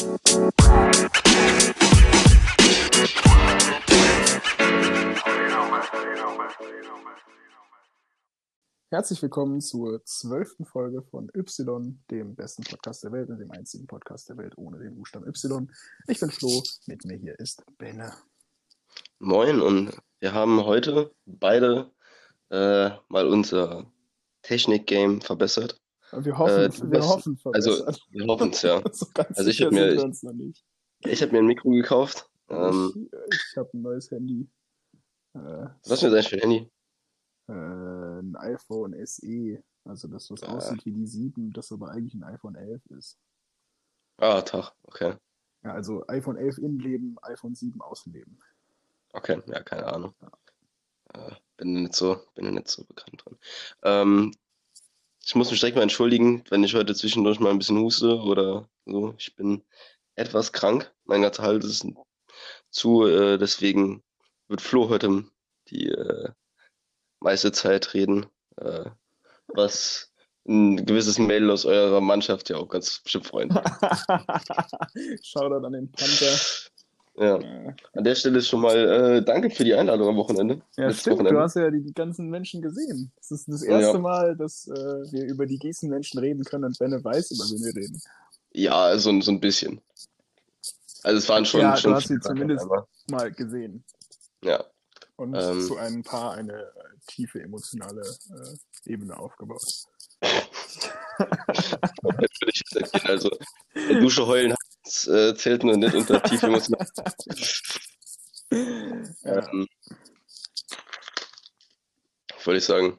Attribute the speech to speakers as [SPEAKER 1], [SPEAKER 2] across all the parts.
[SPEAKER 1] Herzlich willkommen zur zwölften Folge von Y, dem besten Podcast der Welt und dem einzigen Podcast der Welt ohne den Buchstaben Y. Ich bin Flo, mit mir hier ist Benne.
[SPEAKER 2] Moin und wir haben heute beide äh, mal unser Technik-Game verbessert.
[SPEAKER 1] Wir hoffen,
[SPEAKER 2] Äh,
[SPEAKER 1] wir
[SPEAKER 2] was-
[SPEAKER 1] hoffen
[SPEAKER 2] Also
[SPEAKER 1] verbessert.
[SPEAKER 2] wir hoffen es ja.
[SPEAKER 1] so
[SPEAKER 2] also ich
[SPEAKER 1] sicher
[SPEAKER 2] hab mir-. Ich habe mir ein Mikro gekauft. Ähm,
[SPEAKER 1] ich ich habe ein neues Handy. Äh,
[SPEAKER 2] was ist denn das eigentlich für ein Handy?
[SPEAKER 1] äh, ein iPhone SE. Also das, was
[SPEAKER 2] Ah.
[SPEAKER 1] aussieht wie die 7, das aber eigentlich ein iPhone 11 ist.
[SPEAKER 2] Ah, Tag. Okay.
[SPEAKER 1] Ja, also iPhone 11 Innenleben, iPhone 7 Außenleben.
[SPEAKER 2] Okay, ja, keine Ahnung. Äh, bin nicht so, bin nicht so bekannt dran. Ähm, ich muss mich direkt mal entschuldigen, wenn ich heute zwischendurch mal ein bisschen huste oder so. Ich bin etwas krank. Mein ganzer Hals ist zu, äh, deswegen wird Flo heute die äh, meiste Zeit reden, äh, was ein gewisses Mädel aus eurer Mannschaft ja auch ganz bestimmt freuen.
[SPEAKER 1] Shoutout an den Panther.
[SPEAKER 2] Ja,
[SPEAKER 1] Äh,
[SPEAKER 2] an der Stelle schon mal äh, danke für die Einladung am Wochenende.
[SPEAKER 1] Ja,
[SPEAKER 2] Letztes
[SPEAKER 1] stimmt,
[SPEAKER 2] Wochenende.
[SPEAKER 1] du hast ja die ganzen Menschen gesehen. Das ist das erste
[SPEAKER 2] Ja.
[SPEAKER 1] Mal, dass äh, wir über die Gießen-Menschen reden können und Benne weiß, über wen wir reden.
[SPEAKER 2] Ja, so, ein- so ein bisschen. Also es waren schon,
[SPEAKER 1] Ja, du
[SPEAKER 2] schon
[SPEAKER 1] hast sie zumindest-
[SPEAKER 2] aber-
[SPEAKER 1] Mal gesehen.
[SPEAKER 2] Ja,
[SPEAKER 1] Und
[SPEAKER 2] Ähm.
[SPEAKER 1] zu ein paar eine äh, tiefe emotionale äh, Ebene aufgebaut.
[SPEAKER 2] das würde ich jetzt erkennen. Also in der Dusche heulen das, äh, zählt nur nicht unter tief emotional.
[SPEAKER 1] Ja.
[SPEAKER 2] Ähm, wollte ich sagen?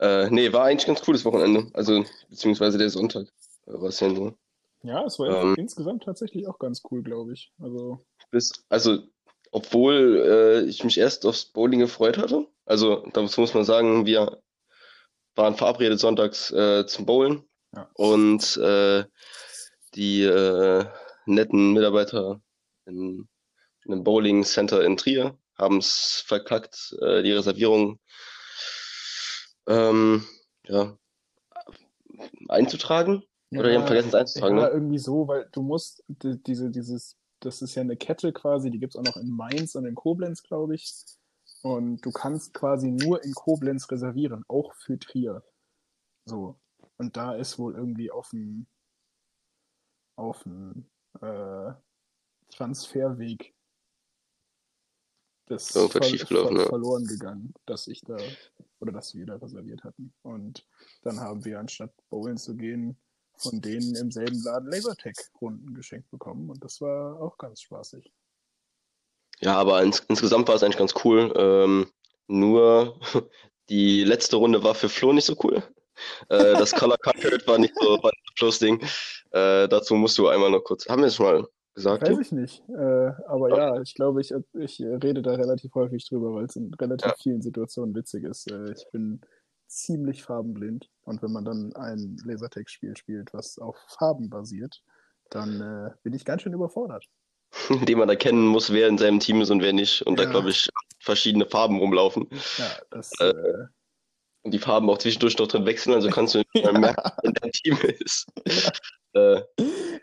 [SPEAKER 2] Äh, nee, war eigentlich ganz cooles Wochenende. Also, beziehungsweise der Sonntag. Äh, War es ja nur.
[SPEAKER 1] ja, es war
[SPEAKER 2] Ähm.
[SPEAKER 1] insgesamt tatsächlich auch ganz cool, glaube ich. Also,
[SPEAKER 2] Bis, also, obwohl äh, ich mich erst aufs Bowling gefreut hatte. Also, dazu muss man sagen, wir waren verabredet sonntags äh, zum Bowlen.
[SPEAKER 1] Ja.
[SPEAKER 2] Und äh, die äh, netten Mitarbeiter in, in einem Bowling Center in Trier haben es verkackt, äh, die Reservierung ähm, ja, einzutragen. Oder die haben vergessen es einzutragen,
[SPEAKER 1] ja,
[SPEAKER 2] ne?
[SPEAKER 1] irgendwie so, weil du musst die, diese, dieses, das ist ja eine Kette quasi, die gibt's auch noch in Mainz und in Koblenz, glaube ich. Und du kannst quasi nur in Koblenz reservieren, auch für Trier. So. Und da ist wohl irgendwie auf dem auf dem äh, Transferweg das
[SPEAKER 2] Irgendwas schiefgelaufen, ja.
[SPEAKER 1] verloren gegangen, dass ich da oder dass wir da reserviert hatten. Und dann haben wir anstatt Bowlen zu gehen, von denen im selben Laden Lasertag-Runden geschenkt bekommen. Und das war auch ganz spaßig.
[SPEAKER 2] Ja, aber ins, insgesamt war es eigentlich ganz cool. Ähm, nur die letzte Runde war für Flo nicht so cool. Äh, das Color Card war nicht so war Flo's Ding. Äh, dazu musst du einmal noch kurz. Haben wir es mal gesagt?
[SPEAKER 1] Weiß ich nicht. Äh, aber ja, ich glaube, ich, ich rede da relativ häufig drüber, weil es in relativ
[SPEAKER 2] Ja.
[SPEAKER 1] vielen Situationen witzig ist. Äh, ich bin ziemlich farbenblind. Und wenn man dann ein Lasertag-Spiel spielt, was auf Farben basiert, dann äh, bin ich ganz schön überfordert.
[SPEAKER 2] Den man erkennen muss, wer in seinem Team ist und wer nicht. Und da,
[SPEAKER 1] Ja.
[SPEAKER 2] glaube ich, verschiedene Farben rumlaufen.
[SPEAKER 1] Ja, das,
[SPEAKER 2] Äh,
[SPEAKER 1] äh,
[SPEAKER 2] die Farben auch zwischendurch noch drin wechseln, also kannst du nicht mal merken, wer dein Team ist. Äh,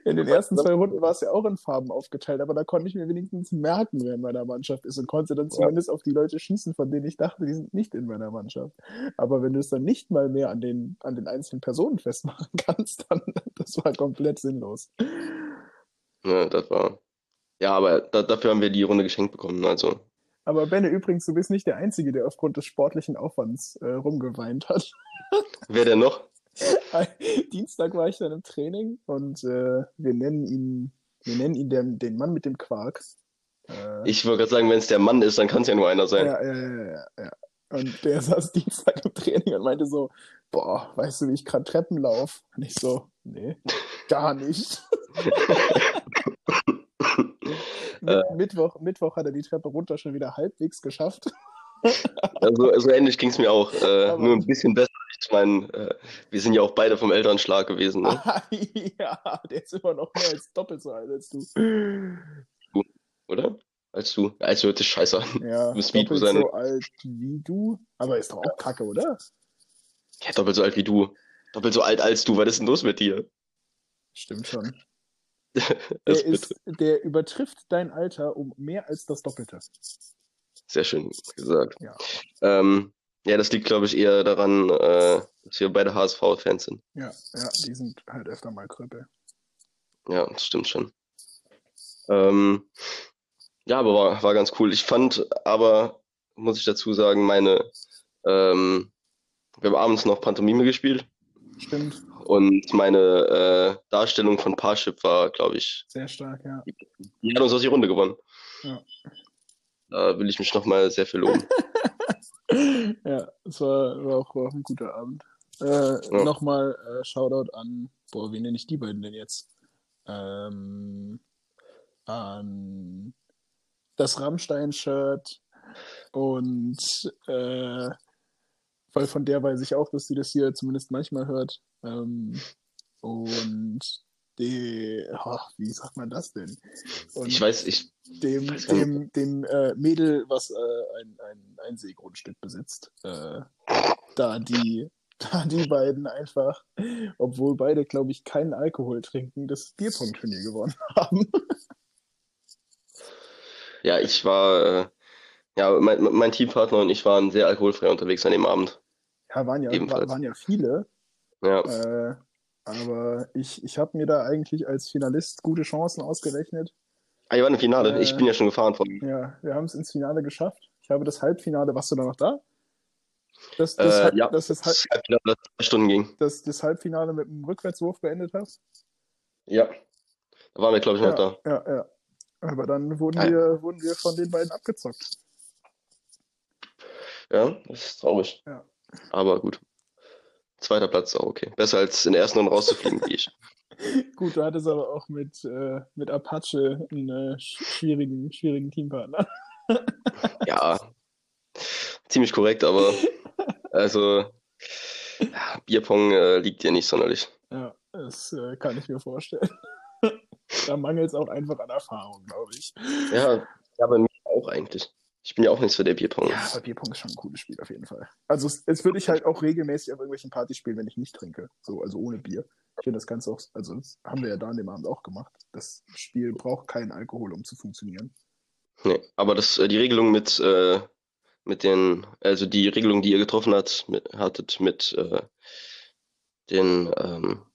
[SPEAKER 1] in den ersten zwei Runden war es ja auch in Farben aufgeteilt, aber da konnte ich mir wenigstens merken, wer in meiner Mannschaft ist und konnte dann
[SPEAKER 2] Ja.
[SPEAKER 1] zumindest auf die Leute schießen, von denen ich dachte, die sind nicht in meiner Mannschaft. Aber wenn du es dann nicht mal mehr an den, an den einzelnen Personen festmachen kannst, dann das war komplett sinnlos.
[SPEAKER 2] ja, das war. Ja, aber da, dafür haben wir die Runde geschenkt bekommen. Also,
[SPEAKER 1] Aber Benne, übrigens, du bist nicht der Einzige, der aufgrund des sportlichen Aufwands äh, rumgeweint hat.
[SPEAKER 2] wer denn noch?
[SPEAKER 1] Dienstag war ich dann im Training und äh, wir nennen ihn, wir nennen ihn den, den Mann mit dem Quark. Äh,
[SPEAKER 2] Ich wollte gerade sagen, wenn es der Mann ist, dann kann es ja nur einer sein.
[SPEAKER 1] Ja, ja, ja, ja, ja. Und der saß Dienstag im Training und meinte so, boah, weißt du, wie ich gerade Treppen laufe? Und ich so, nee, gar nicht. Mit, Mittwoch, Mittwoch hat er die Treppe runter schon wieder halbwegs geschafft.
[SPEAKER 2] Also, also ähnlich ging es mir auch. Äh, nur ein bisschen besser. Ich meine, äh, wir sind ja auch beide vom Elternschlag gewesen. Ne?
[SPEAKER 1] ja, der ist immer noch mehr als doppelt so alt als du.
[SPEAKER 2] Oder? Als du. Also hört sich scheiße an.
[SPEAKER 1] Ja,
[SPEAKER 2] Muss
[SPEAKER 1] doppelt
[SPEAKER 2] sein.
[SPEAKER 1] so alt wie du. Aber ist doch auch kacke, oder?
[SPEAKER 2] Ja, doppelt so alt wie du. Doppelt so alt als du. Was ist denn los mit dir?
[SPEAKER 1] Stimmt schon. Der, ist, der übertrifft dein Alter um mehr als das Doppelte.
[SPEAKER 2] Sehr schön gesagt.
[SPEAKER 1] Ja.
[SPEAKER 2] Ähm, ja, das liegt, glaube ich, eher daran, äh, dass wir beide HSV-Fans sind.
[SPEAKER 1] Ja, ja, die sind halt öfter mal Kröpel.
[SPEAKER 2] Ja, das stimmt schon. Ähm, ja, aber war, war ganz cool. Ich fand aber, muss ich dazu sagen, meine, ähm, wir haben abends noch Pantomime gespielt
[SPEAKER 1] Stimmt,
[SPEAKER 2] und meine äh, Darstellung von Parship war, glaube ich,
[SPEAKER 1] sehr stark, ja.
[SPEAKER 2] die hat uns aus die Runde gewonnen.
[SPEAKER 1] Ja.
[SPEAKER 2] Da will ich mich nochmal sehr viel loben.
[SPEAKER 1] ja, es war, war, auch, war auch ein guter Abend. Äh,
[SPEAKER 2] Ja.
[SPEAKER 1] Nochmal äh, Shoutout an, boah, wie nenne ich die beiden denn jetzt? Ähm, an das Rammstein-Shirt und äh, weil von der weiß ich auch, dass sie das hier zumindest manchmal hört. Ähm, und die, ach, wie sagt man das denn? Und
[SPEAKER 2] Ich weiß, ich,
[SPEAKER 1] dem,
[SPEAKER 2] weiß
[SPEAKER 1] dem, dem äh, Mädel, was äh, ein, ein, ein Seegrundstück besitzt. Äh, da die, da die beiden einfach, obwohl beide, glaube ich, keinen Alkohol trinken, das Bierpong-Turnier gewonnen haben.
[SPEAKER 2] ja, ich war, äh, ja, mein, mein Teampartner und ich waren sehr alkoholfrei unterwegs an dem Abend.
[SPEAKER 1] Ja, waren ja,
[SPEAKER 2] Ebenfalls.
[SPEAKER 1] wa- waren ja viele.
[SPEAKER 2] Ja,
[SPEAKER 1] Äh, aber ich, ich habe mir da eigentlich als Finalist gute Chancen ausgerechnet.
[SPEAKER 2] ah, ihr wart im Finale. Ich
[SPEAKER 1] Äh,
[SPEAKER 2] bin ja schon gefahren von.
[SPEAKER 1] Ja, wir haben es ins Finale geschafft. Ich habe das Halbfinale, warst du da noch da? Das, das,
[SPEAKER 2] Äh,
[SPEAKER 1] Halb-
[SPEAKER 2] ja,
[SPEAKER 1] das, das, Halb-
[SPEAKER 2] das Halbfinale, das zwei Stunden ging.
[SPEAKER 1] das, das Halbfinale mit einem Rückwärtswurf beendet hast?
[SPEAKER 2] Ja, da waren wir, glaube ich, noch
[SPEAKER 1] Ja,
[SPEAKER 2] da.
[SPEAKER 1] ja, ja. Aber dann wurden
[SPEAKER 2] ja.
[SPEAKER 1] wir, wurden wir von den beiden abgezockt.
[SPEAKER 2] Ja, das ist traurig.
[SPEAKER 1] Ja.
[SPEAKER 2] Aber gut. Zweiter Platz ist auch okay. Besser als in der ersten Runde rauszufliegen, wie ich.
[SPEAKER 1] Gut, du hattest aber auch mit, äh, mit Apache einen äh, sch- schwierigen, schwierigen Teampartner.
[SPEAKER 2] Ja, ziemlich korrekt, aber also ja, Bierpong äh, liegt dir nicht sonderlich.
[SPEAKER 1] Ja, das äh, kann ich mir vorstellen. da mangelt es auch einfach an Erfahrung, glaube ich.
[SPEAKER 2] Ja, ja, bei mir auch eigentlich. Ich bin ja auch nichts für der Bierpong.
[SPEAKER 1] Ja, aber Bierpong ist schon ein cooles Spiel auf jeden Fall. Also es, es würde ich halt auch regelmäßig auf irgendwelchen Partys spielen, wenn ich nicht trinke. So, also ohne Bier. Ich finde das Ganze auch, also das haben wir ja da an dem Abend auch gemacht. Das Spiel braucht keinen Alkohol, um zu funktionieren.
[SPEAKER 2] Nee, aber das, äh, die Regelung mit, äh, mit den, also die Regelung, die ihr getroffen hat, mit, hattet mit äh, den, ähm,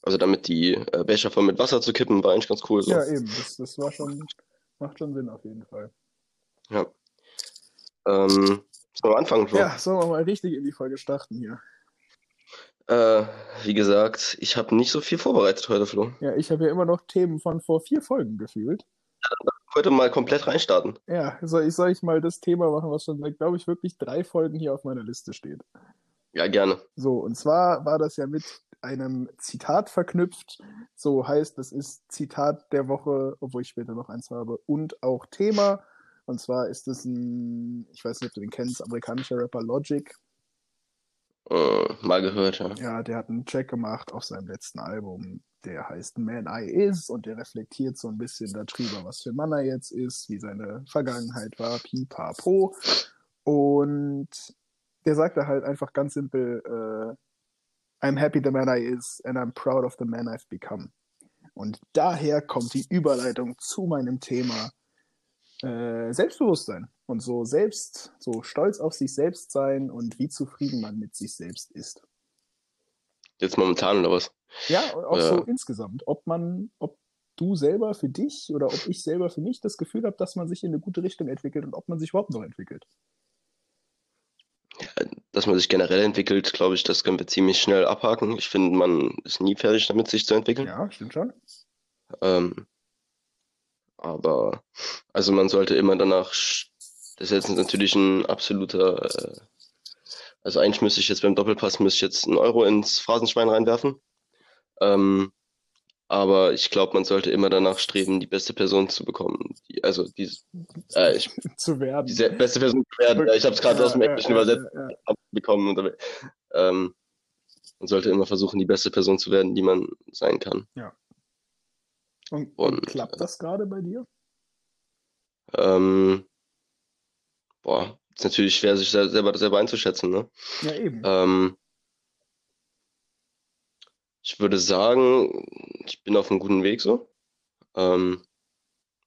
[SPEAKER 2] also damit die äh, Becher voll mit Wasser zu kippen, war eigentlich ganz cool. So.
[SPEAKER 1] Ja, eben. Das, das war schon, macht schon Sinn auf jeden Fall.
[SPEAKER 2] Ja. Ähm, sollen wir anfangen, Flo?
[SPEAKER 1] Ja, sollen wir mal richtig in die Folge starten hier.
[SPEAKER 2] Äh, wie gesagt, ich habe nicht so viel vorbereitet heute, Flo.
[SPEAKER 1] Ja, ich habe ja immer noch Themen von vor vier Folgen gefühlt.
[SPEAKER 2] Heute mal komplett reinstarten.
[SPEAKER 1] Ja, soll ich, soll ich mal das Thema machen, was schon glaube ich, wirklich drei Folgen hier auf meiner Liste steht.
[SPEAKER 2] Ja, gerne.
[SPEAKER 1] So, und zwar war das ja mit einem Zitat verknüpft. So heißt, das ist Zitat der Woche, obwohl ich später noch eins habe, und auch Thema. Und zwar ist es ein, ich weiß nicht, ob du den kennst, amerikanischer Rapper Logic.
[SPEAKER 2] Äh, mal gehört, ja.
[SPEAKER 1] Ja, der hat einen Track gemacht auf seinem letzten Album, der heißt Man I Is und der reflektiert so ein bisschen darüber, was für ein Mann er jetzt ist, wie seine Vergangenheit war, pipapo. Und der sagt da halt einfach ganz simpel, äh, I'm happy the man I is and I'm proud of the man I've become. Und daher kommt die Überleitung zu meinem Thema äh, Selbstbewusstsein und so selbst, so stolz auf sich selbst sein und wie zufrieden man mit sich selbst ist.
[SPEAKER 2] Jetzt momentan oder was?
[SPEAKER 1] Ja, und auch
[SPEAKER 2] Ja.
[SPEAKER 1] so insgesamt, ob man, ob du selber für dich oder ob ich selber für mich das Gefühl habe, dass man sich in eine gute Richtung entwickelt und ob man sich überhaupt noch entwickelt.
[SPEAKER 2] Dass man sich generell entwickelt, glaube ich, das können wir ziemlich schnell abhaken. Ich finde, man ist nie fertig damit, sich zu entwickeln.
[SPEAKER 1] Ja, stimmt schon.
[SPEAKER 2] Ähm, aber, also man sollte immer danach, das ist jetzt natürlich ein absoluter, äh, also eigentlich müsste ich jetzt beim Doppelpass, müsste ich jetzt einen Euro ins Phrasenschwein reinwerfen. Ähm, aber ich glaube, man sollte immer danach streben, die beste Person zu bekommen. Die, also die, äh, ich,
[SPEAKER 1] Zu werden.
[SPEAKER 2] die beste Person zu werden. Ich habe es gerade aus dem
[SPEAKER 1] Ja,
[SPEAKER 2] Englischen
[SPEAKER 1] ja,
[SPEAKER 2] übersetzt
[SPEAKER 1] ja, ja.
[SPEAKER 2] bekommen. Und, ähm, man sollte immer versuchen, die beste Person zu werden, die man sein kann.
[SPEAKER 1] Und, und
[SPEAKER 2] Und,
[SPEAKER 1] klappt das gerade bei dir?
[SPEAKER 2] Ähm, boah, ist natürlich schwer, sich sel- selber, selber einzuschätzen, ne?
[SPEAKER 1] Ja, eben.
[SPEAKER 2] Ähm, ich würde sagen, ich bin auf einem guten Weg so. Ähm,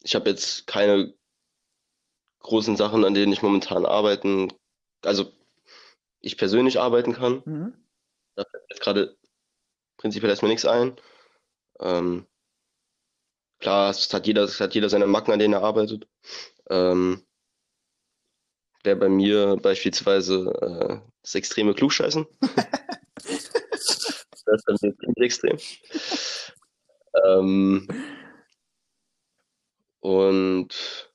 [SPEAKER 2] ich habe jetzt keine großen Sachen, an denen ich momentan arbeiten, also ich persönlich arbeiten kann.
[SPEAKER 1] Mhm.
[SPEAKER 2] Da fällt mir jetzt gerade prinzipiell erstmal nichts ein. Ähm, klar, es hat jeder, es hat jeder seine Macken, an denen er arbeitet. Ähm, wäre bei mir beispielsweise äh, das extreme Klugscheißen. das ist bei mir extrem. Ähm, und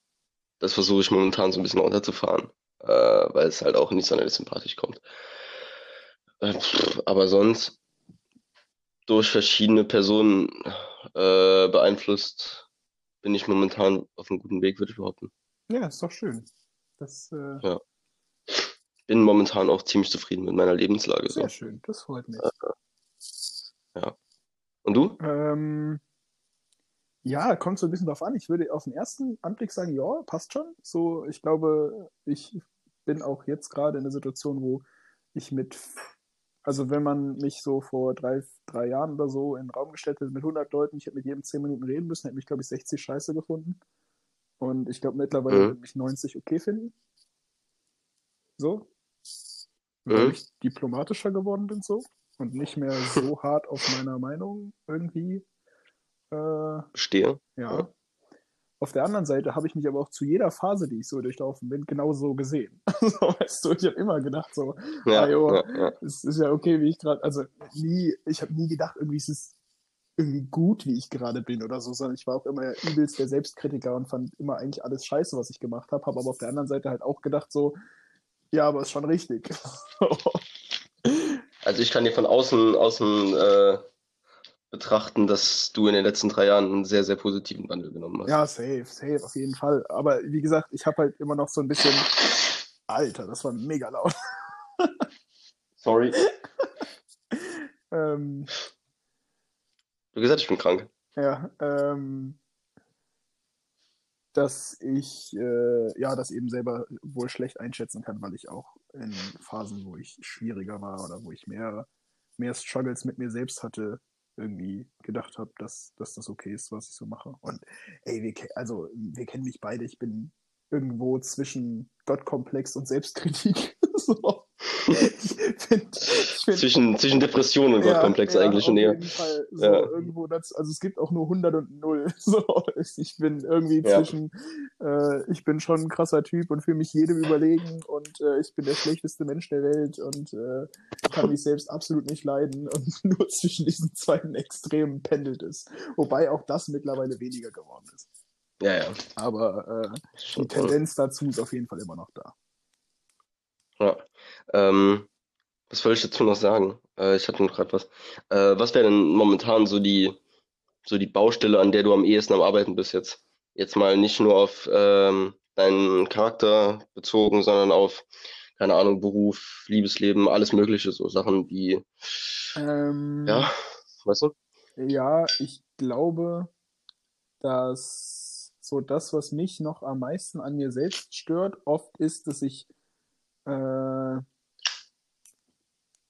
[SPEAKER 2] das versuche ich momentan so ein bisschen runterzufahren, äh, weil es halt auch nicht sonderlich sympathisch kommt. Äh, pff, aber sonst durch verschiedene Personen äh, beeinflusst bin ich momentan auf einem guten Weg, würde ich behaupten.
[SPEAKER 1] Ja, ist doch schön. Das, äh,
[SPEAKER 2] Ja. Bin momentan auch ziemlich zufrieden mit meiner Lebenslage. So.
[SPEAKER 1] sehr schön. Das freut mich.
[SPEAKER 2] Und du?
[SPEAKER 1] Ähm, ja, kommt so ein bisschen drauf an. Ich würde auf den ersten Anblick sagen, ja, passt schon. So, ich glaube, ich bin auch jetzt gerade in der Situation, wo ich mit, also wenn man mich so vor drei, drei Jahren oder so in den Raum gestellt hätte mit 100 Leuten, ich hätte mit jedem 10 Minuten reden müssen, hätte mich, glaube ich, 60 scheiße gefunden. Und ich glaube, mittlerweile
[SPEAKER 2] Mhm.
[SPEAKER 1] würde mich 90 okay finden. So. Weil
[SPEAKER 2] Mhm.
[SPEAKER 1] ich diplomatischer geworden bin so und nicht mehr so hart auf meiner Meinung irgendwie äh,
[SPEAKER 2] Bestehe.
[SPEAKER 1] ja.
[SPEAKER 2] Ja.
[SPEAKER 1] Auf der anderen Seite habe ich mich aber auch zu jeder Phase, die ich so durchlaufen bin, genauso gesehen. so, weißt du, ich habe immer gedacht, so,
[SPEAKER 2] Ja,
[SPEAKER 1] ah, jo,
[SPEAKER 2] ja, ja.
[SPEAKER 1] es ist ja okay, wie ich gerade, also nie, ich habe nie gedacht, irgendwie ist es irgendwie gut, wie ich gerade bin oder so, sondern ich war auch immer übelst der Selbstkritiker und fand immer eigentlich alles scheiße, was ich gemacht habe, habe aber auf der anderen Seite halt auch gedacht, so, ja, aber ist schon richtig.
[SPEAKER 2] Also ich kann dir von außen, außen äh, betrachten, dass du in den letzten drei Jahren einen sehr, sehr positiven Wandel genommen hast.
[SPEAKER 1] ja, safe, safe, auf jeden Fall. Aber wie gesagt, ich habe halt immer noch so ein bisschen, Alter, das war mega laut.
[SPEAKER 2] Sorry.
[SPEAKER 1] Ähm,
[SPEAKER 2] Du hast gesagt, ich bin krank.
[SPEAKER 1] Ja, ähm, dass ich äh, ja das eben selber wohl schlecht einschätzen kann, weil ich auch in Phasen, wo ich schwieriger war oder wo ich mehr, mehr Struggles mit mir selbst hatte, irgendwie gedacht habe, dass, dass das okay ist, was ich so mache. Und ey, wir, also, wir kennen mich beide, ich bin irgendwo zwischen Gottkomplex und Selbstkritik. so. Find, find,
[SPEAKER 2] Zwischen, zwischen Depression und Gottkomplex
[SPEAKER 1] ja,
[SPEAKER 2] eigentlich
[SPEAKER 1] jeden Fall so
[SPEAKER 2] Ja.
[SPEAKER 1] irgendwo das, also es gibt auch nur 100 und 0. So, ich bin irgendwie
[SPEAKER 2] Ja.
[SPEAKER 1] zwischen, äh, ich bin schon ein krasser Typ und fühle mich jedem überlegen und äh, ich bin der schlechteste Mensch der Welt und äh, kann mich selbst absolut nicht leiden und nur zwischen diesen beiden Extremen pendelt es. Wobei auch das mittlerweile weniger geworden ist.
[SPEAKER 2] Ja, ja.
[SPEAKER 1] Aber äh, die Tendenz dazu ist auf jeden Fall immer noch da.
[SPEAKER 2] Ja. Ähm, was wollte ich dazu noch sagen? Äh, ich hatte noch gerade was. Äh, was wäre denn momentan so die, so die Baustelle, an der du am ehesten am Arbeiten bist jetzt? Jetzt mal nicht nur auf ähm, deinen Charakter bezogen, sondern auf, keine Ahnung, Beruf, Liebesleben, alles Mögliche, so Sachen, die,
[SPEAKER 1] Ähm,
[SPEAKER 2] ja, weißt du?
[SPEAKER 1] Ja, ich glaube, dass so das, was mich noch am meisten an mir selbst stört, oft ist, dass ich äh,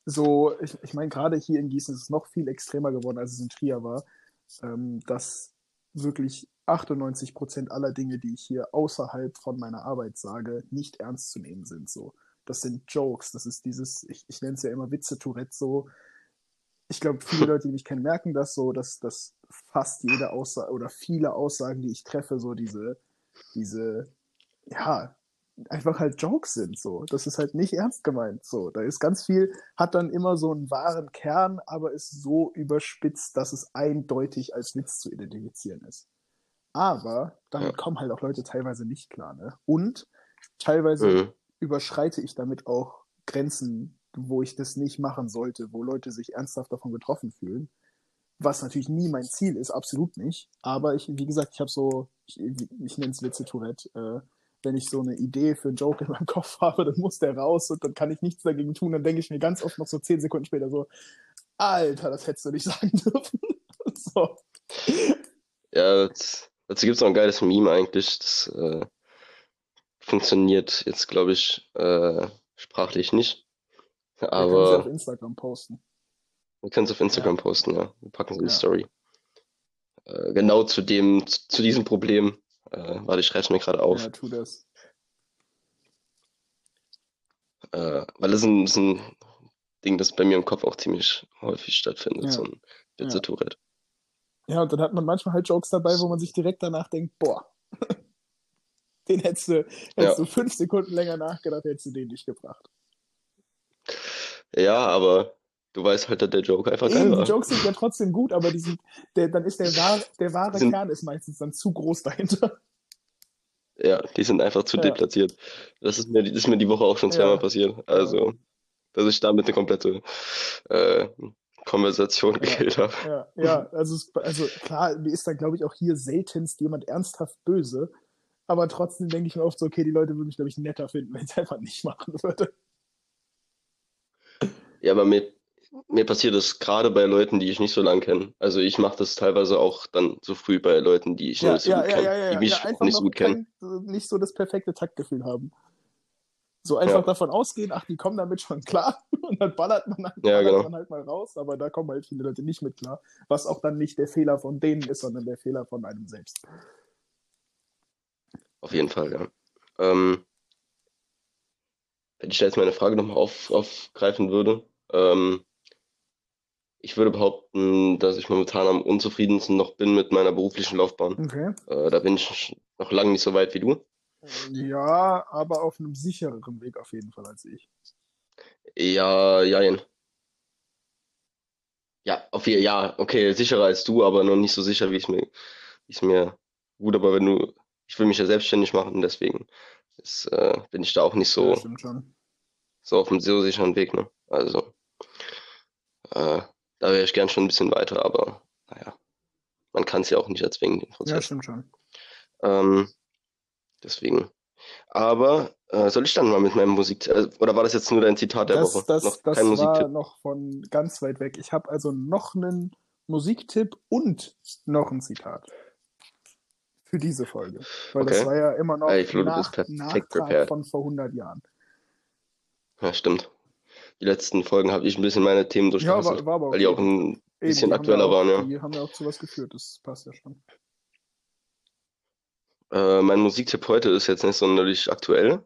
[SPEAKER 1] so, ich, ich meine, gerade hier in Gießen ist es noch viel extremer geworden, als es in Trier war, ähm, dass wirklich 98 Prozent aller Dinge, die ich hier außerhalb von meiner Arbeit sage, nicht ernst zu nehmen sind. So, das sind Jokes, das ist dieses, ich, ich nenne es ja immer Witze-Tourette, so, ich glaube, viele Leute, die mich kennen, merken das so, dass, dass fast jede Aussage oder viele Aussagen, die ich treffe, so diese, diese, ja, einfach halt Jokes sind, so. Das ist halt nicht ernst gemeint, so. Da ist ganz viel, hat dann immer so einen wahren Kern, aber ist so überspitzt, dass es eindeutig als Witz zu identifizieren ist. Aber damit
[SPEAKER 2] Ja.
[SPEAKER 1] kommen halt auch Leute teilweise nicht klar, ne? Und teilweise
[SPEAKER 2] Mhm.
[SPEAKER 1] überschreite ich damit auch Grenzen, wo ich das nicht machen sollte, wo Leute sich ernsthaft davon getroffen fühlen. Was natürlich nie mein Ziel ist, absolut nicht. Aber ich, wie gesagt, ich habe so, ich, ich nenne es Witze-Tourette. Äh, wenn ich so eine Idee für einen Joke in meinem Kopf habe, dann muss der raus und dann kann ich nichts dagegen tun. Dann denke ich mir ganz oft noch so zehn Sekunden später so, Alter, das hättest du nicht sagen dürfen. so.
[SPEAKER 2] Ja, das, dazu gibt es noch ein geiles Meme eigentlich. Das äh, funktioniert jetzt, glaube ich, äh, sprachlich nicht.
[SPEAKER 1] Wir können sie auf
[SPEAKER 2] Aber
[SPEAKER 1] Instagram posten.
[SPEAKER 2] Wir können es auf Instagram
[SPEAKER 1] Ja.
[SPEAKER 2] posten, ja. Wir packen es in die
[SPEAKER 1] Ja.
[SPEAKER 2] Story. Äh, genau zu dem, zu, zu diesem Problem. Äh, warte, ich schreibe es mir gerade auf.
[SPEAKER 1] Ja, tu das.
[SPEAKER 2] Äh, weil das ist ein, das ist ein Ding, das bei mir im Kopf auch ziemlich häufig stattfindet,
[SPEAKER 1] Ja.
[SPEAKER 2] so ein Witze-Tourette.
[SPEAKER 1] Ja, und dann hat man manchmal halt Jokes dabei, wo man sich direkt danach denkt, boah, den hättest du, hättest
[SPEAKER 2] Ja.
[SPEAKER 1] du fünf Sekunden länger nachgedacht, hättest du den nicht gebracht.
[SPEAKER 2] Ja, aber du weißt halt, dass der Joke einfach geil
[SPEAKER 1] Eben, die
[SPEAKER 2] war.
[SPEAKER 1] Jokes sind ja trotzdem gut, aber die sind, der, dann ist der wahre, der wahre
[SPEAKER 2] Sind-
[SPEAKER 1] Kern ist meistens dann zu groß dahinter.
[SPEAKER 2] Ja, die sind einfach zu
[SPEAKER 1] Ja.
[SPEAKER 2] deplatziert. Das ist mir, das ist mir die Woche auch schon zweimal
[SPEAKER 1] Ja.
[SPEAKER 2] passiert. Also, dass ich damit eine komplette äh, Konversation
[SPEAKER 1] Ja.
[SPEAKER 2] gekillt habe.
[SPEAKER 1] Ja, ja also, es, also klar, mir ist dann, glaube ich, auch hier seltenst jemand ernsthaft böse. Aber trotzdem denke ich mir oft so, okay, die Leute würden mich, glaube ich, netter finden, wenn ich es einfach nicht machen würde.
[SPEAKER 2] Ja, aber mir, mir passiert das gerade bei Leuten, die ich nicht so lange kenne. Also ich mache das teilweise auch dann so früh bei Leuten, die ich
[SPEAKER 1] Ja,
[SPEAKER 2] nicht so
[SPEAKER 1] ja,
[SPEAKER 2] gut
[SPEAKER 1] ja,
[SPEAKER 2] kenne,
[SPEAKER 1] ja, ja,
[SPEAKER 2] die
[SPEAKER 1] ja,
[SPEAKER 2] mich nicht so gut kennen.
[SPEAKER 1] nicht so das perfekte Taktgefühl haben. So einfach davon ausgehen, ach, die kommen damit schon klar und dann ballert man, halt-
[SPEAKER 2] Ja,
[SPEAKER 1] ballert
[SPEAKER 2] genau.
[SPEAKER 1] man halt mal raus, aber da kommen halt viele Leute nicht mit klar, was auch dann nicht der Fehler von denen ist, sondern der Fehler von einem selbst.
[SPEAKER 2] Auf jeden Fall, ja. Ähm, wenn ich da jetzt meine Frage nochmal auf, aufgreifen würde, ähm, ich würde behaupten, dass ich momentan am unzufriedensten noch bin mit meiner beruflichen Laufbahn.
[SPEAKER 1] Okay.
[SPEAKER 2] Äh, da bin ich noch lange nicht so weit wie du.
[SPEAKER 1] Ja, aber auf einem sichereren Weg auf jeden Fall als ich.
[SPEAKER 2] Ja, jein. Ja, auf jeden ja, okay, sicherer als du, aber noch nicht so sicher, wie ich mir, wie ich mir, gut, aber wenn du, ich will mich ja selbstständig machen, deswegen ist, äh, bin ich da auch nicht so,
[SPEAKER 1] Ja,
[SPEAKER 2] so auf einem so sicheren Weg, ne? Also, äh, da wäre ich gern schon ein bisschen weiter, aber naja, man kann es ja auch nicht erzwingen, den
[SPEAKER 1] Ja,
[SPEAKER 2] Prozess.
[SPEAKER 1] stimmt schon.
[SPEAKER 2] Ähm, deswegen. Aber äh, soll ich dann mal mit meinem Musik, äh, oder war das jetzt nur dein Zitat der
[SPEAKER 1] Das,
[SPEAKER 2] Woche?
[SPEAKER 1] das,
[SPEAKER 2] Noch
[SPEAKER 1] das
[SPEAKER 2] kein
[SPEAKER 1] war
[SPEAKER 2] Musiktipp?
[SPEAKER 1] noch von ganz weit weg. Ich habe also noch einen Musiktipp und noch ein Zitat für diese Folge. Weil das
[SPEAKER 2] Okay.
[SPEAKER 1] war ja immer noch
[SPEAKER 2] Ey, Flo,
[SPEAKER 1] nach, Nachtrag von vor 100 Jahren.
[SPEAKER 2] Ja, stimmt. Die letzten Folgen habe ich ein bisschen meine Themen
[SPEAKER 1] Ja, war, war aber
[SPEAKER 2] weil die auch ein
[SPEAKER 1] Eben,
[SPEAKER 2] bisschen
[SPEAKER 1] die haben
[SPEAKER 2] aktueller
[SPEAKER 1] ja auch,
[SPEAKER 2] waren, ja.
[SPEAKER 1] Die haben ja auch zu was geführt, das passt ja schon.
[SPEAKER 2] Äh, mein Musiktipp heute ist jetzt nicht sonderlich aktuell.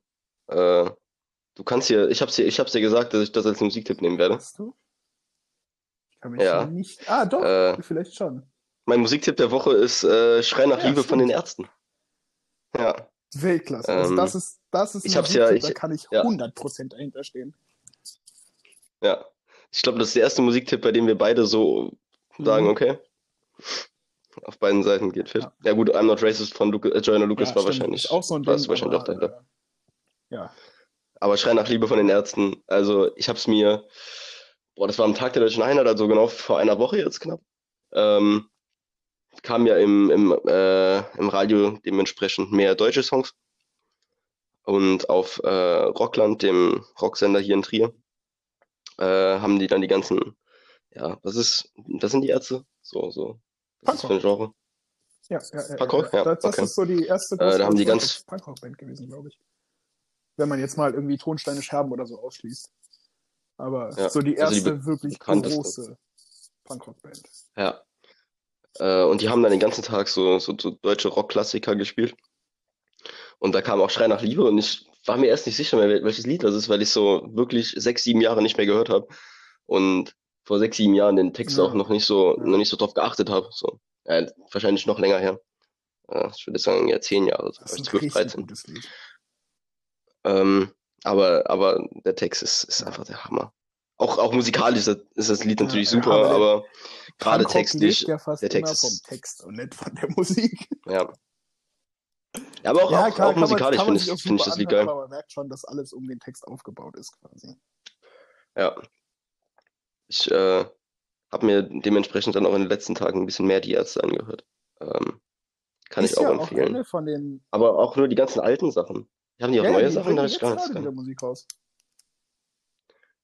[SPEAKER 2] Äh, du kannst dir, ich hab's dir, ich hab's dir gesagt, dass ich das als Musiktipp nehmen werde.
[SPEAKER 1] Hast du? Ich kann mich
[SPEAKER 2] Ja.
[SPEAKER 1] nicht. Ah, doch,
[SPEAKER 2] Äh,
[SPEAKER 1] vielleicht schon.
[SPEAKER 2] mein Musiktipp der Woche ist äh, Schrei nach
[SPEAKER 1] Ja,
[SPEAKER 2] Liebe von den Ärzten. Ja,
[SPEAKER 1] Weltklasse. Also
[SPEAKER 2] ähm,
[SPEAKER 1] das ist, das ist ein
[SPEAKER 2] ich hab's ja-
[SPEAKER 1] Musiktipp,
[SPEAKER 2] ich-
[SPEAKER 1] da kann ich
[SPEAKER 2] ja.
[SPEAKER 1] 100% dahinter stehen.
[SPEAKER 2] Ja. Ich glaube, das ist der erste Musiktipp, bei dem wir beide so sagen,
[SPEAKER 1] Mhm.
[SPEAKER 2] okay. Auf beiden Seiten geht fit.
[SPEAKER 1] Ja.
[SPEAKER 2] Ja, gut, I'm Not Racist von Luca, äh, Joyner Lucas
[SPEAKER 1] Ja,
[SPEAKER 2] war
[SPEAKER 1] stimmt.
[SPEAKER 2] wahrscheinlich,
[SPEAKER 1] Ist auch so ein
[SPEAKER 2] war
[SPEAKER 1] Ding,
[SPEAKER 2] wahrscheinlich auch dahinter.
[SPEAKER 1] äh, ja.
[SPEAKER 2] Aber Schrei nach Liebe von den Ärzten, also ich habe es mir, boah, das war am Tag der Deutschen Einheit, also genau vor einer Woche jetzt knapp, ähm, kam ja im, im, äh, im Radio dementsprechend mehr deutsche Songs. Und auf äh, Rockland, dem Rocksender hier in Trier, äh, haben die dann die ganzen, ja, was ist, was sind die Ärzte? So, so, was ist das für ein Genre?
[SPEAKER 1] Ja, ja, ja,
[SPEAKER 2] Punkrock?
[SPEAKER 1] ja. Das, das
[SPEAKER 2] okay.
[SPEAKER 1] ist so die erste
[SPEAKER 2] Äh, da haben die ganz-
[SPEAKER 1] Punkrock-Band gewesen, glaube ich. Wenn man jetzt mal irgendwie Tonsteine Scherben oder so ausschließt. Aber
[SPEAKER 2] Ja,
[SPEAKER 1] so die
[SPEAKER 2] also die
[SPEAKER 1] erste wirklich große Punkrock-Band.
[SPEAKER 2] Ja. Äh, und die haben dann den ganzen Tag so, so, so deutsche Rockklassiker gespielt. Und da kam auch Schrei nach Liebe und ich war mir erst nicht sicher mehr, wel- welches Lied das ist, weil ich so wirklich sechs, sieben Jahre nicht mehr gehört habe. Und vor sechs, sieben Jahren den Text
[SPEAKER 1] Ja.
[SPEAKER 2] auch noch nicht so, noch nicht so drauf geachtet habe. So. Ja, wahrscheinlich noch länger her. Ich würde sagen, ja, zehn Jahre, so
[SPEAKER 1] ein
[SPEAKER 2] 12,
[SPEAKER 1] richtig
[SPEAKER 2] 13.
[SPEAKER 1] gutes Lied.
[SPEAKER 2] Ähm, aber, aber der Text ist, ist einfach der Hammer. Auch, auch musikalisch ist das, Lied natürlich
[SPEAKER 1] Ja,
[SPEAKER 2] super,
[SPEAKER 1] aber
[SPEAKER 2] aber gerade textlich,
[SPEAKER 1] ja fast
[SPEAKER 2] der Text ist-
[SPEAKER 1] Text und nicht von der Musik.
[SPEAKER 2] ja. Aber auch,
[SPEAKER 1] ja,
[SPEAKER 2] auch, auch musikalisch finde ich, finde ich das Lied geil.
[SPEAKER 1] Aber man merkt schon, dass alles um den Text aufgebaut ist, quasi.
[SPEAKER 2] Ja. Ich äh, habe mir dementsprechend dann auch in den letzten Tagen ein bisschen mehr die Ärzte angehört. Ähm, kann
[SPEAKER 1] ist
[SPEAKER 2] ich auch
[SPEAKER 1] ja
[SPEAKER 2] empfehlen.
[SPEAKER 1] auch von den.
[SPEAKER 2] Aber auch nur die ganzen alten Sachen. Haben die auch
[SPEAKER 1] Ja,
[SPEAKER 2] neue
[SPEAKER 1] die
[SPEAKER 2] Sachen? Da hab ich gar nichts
[SPEAKER 1] wieder. Musik raus.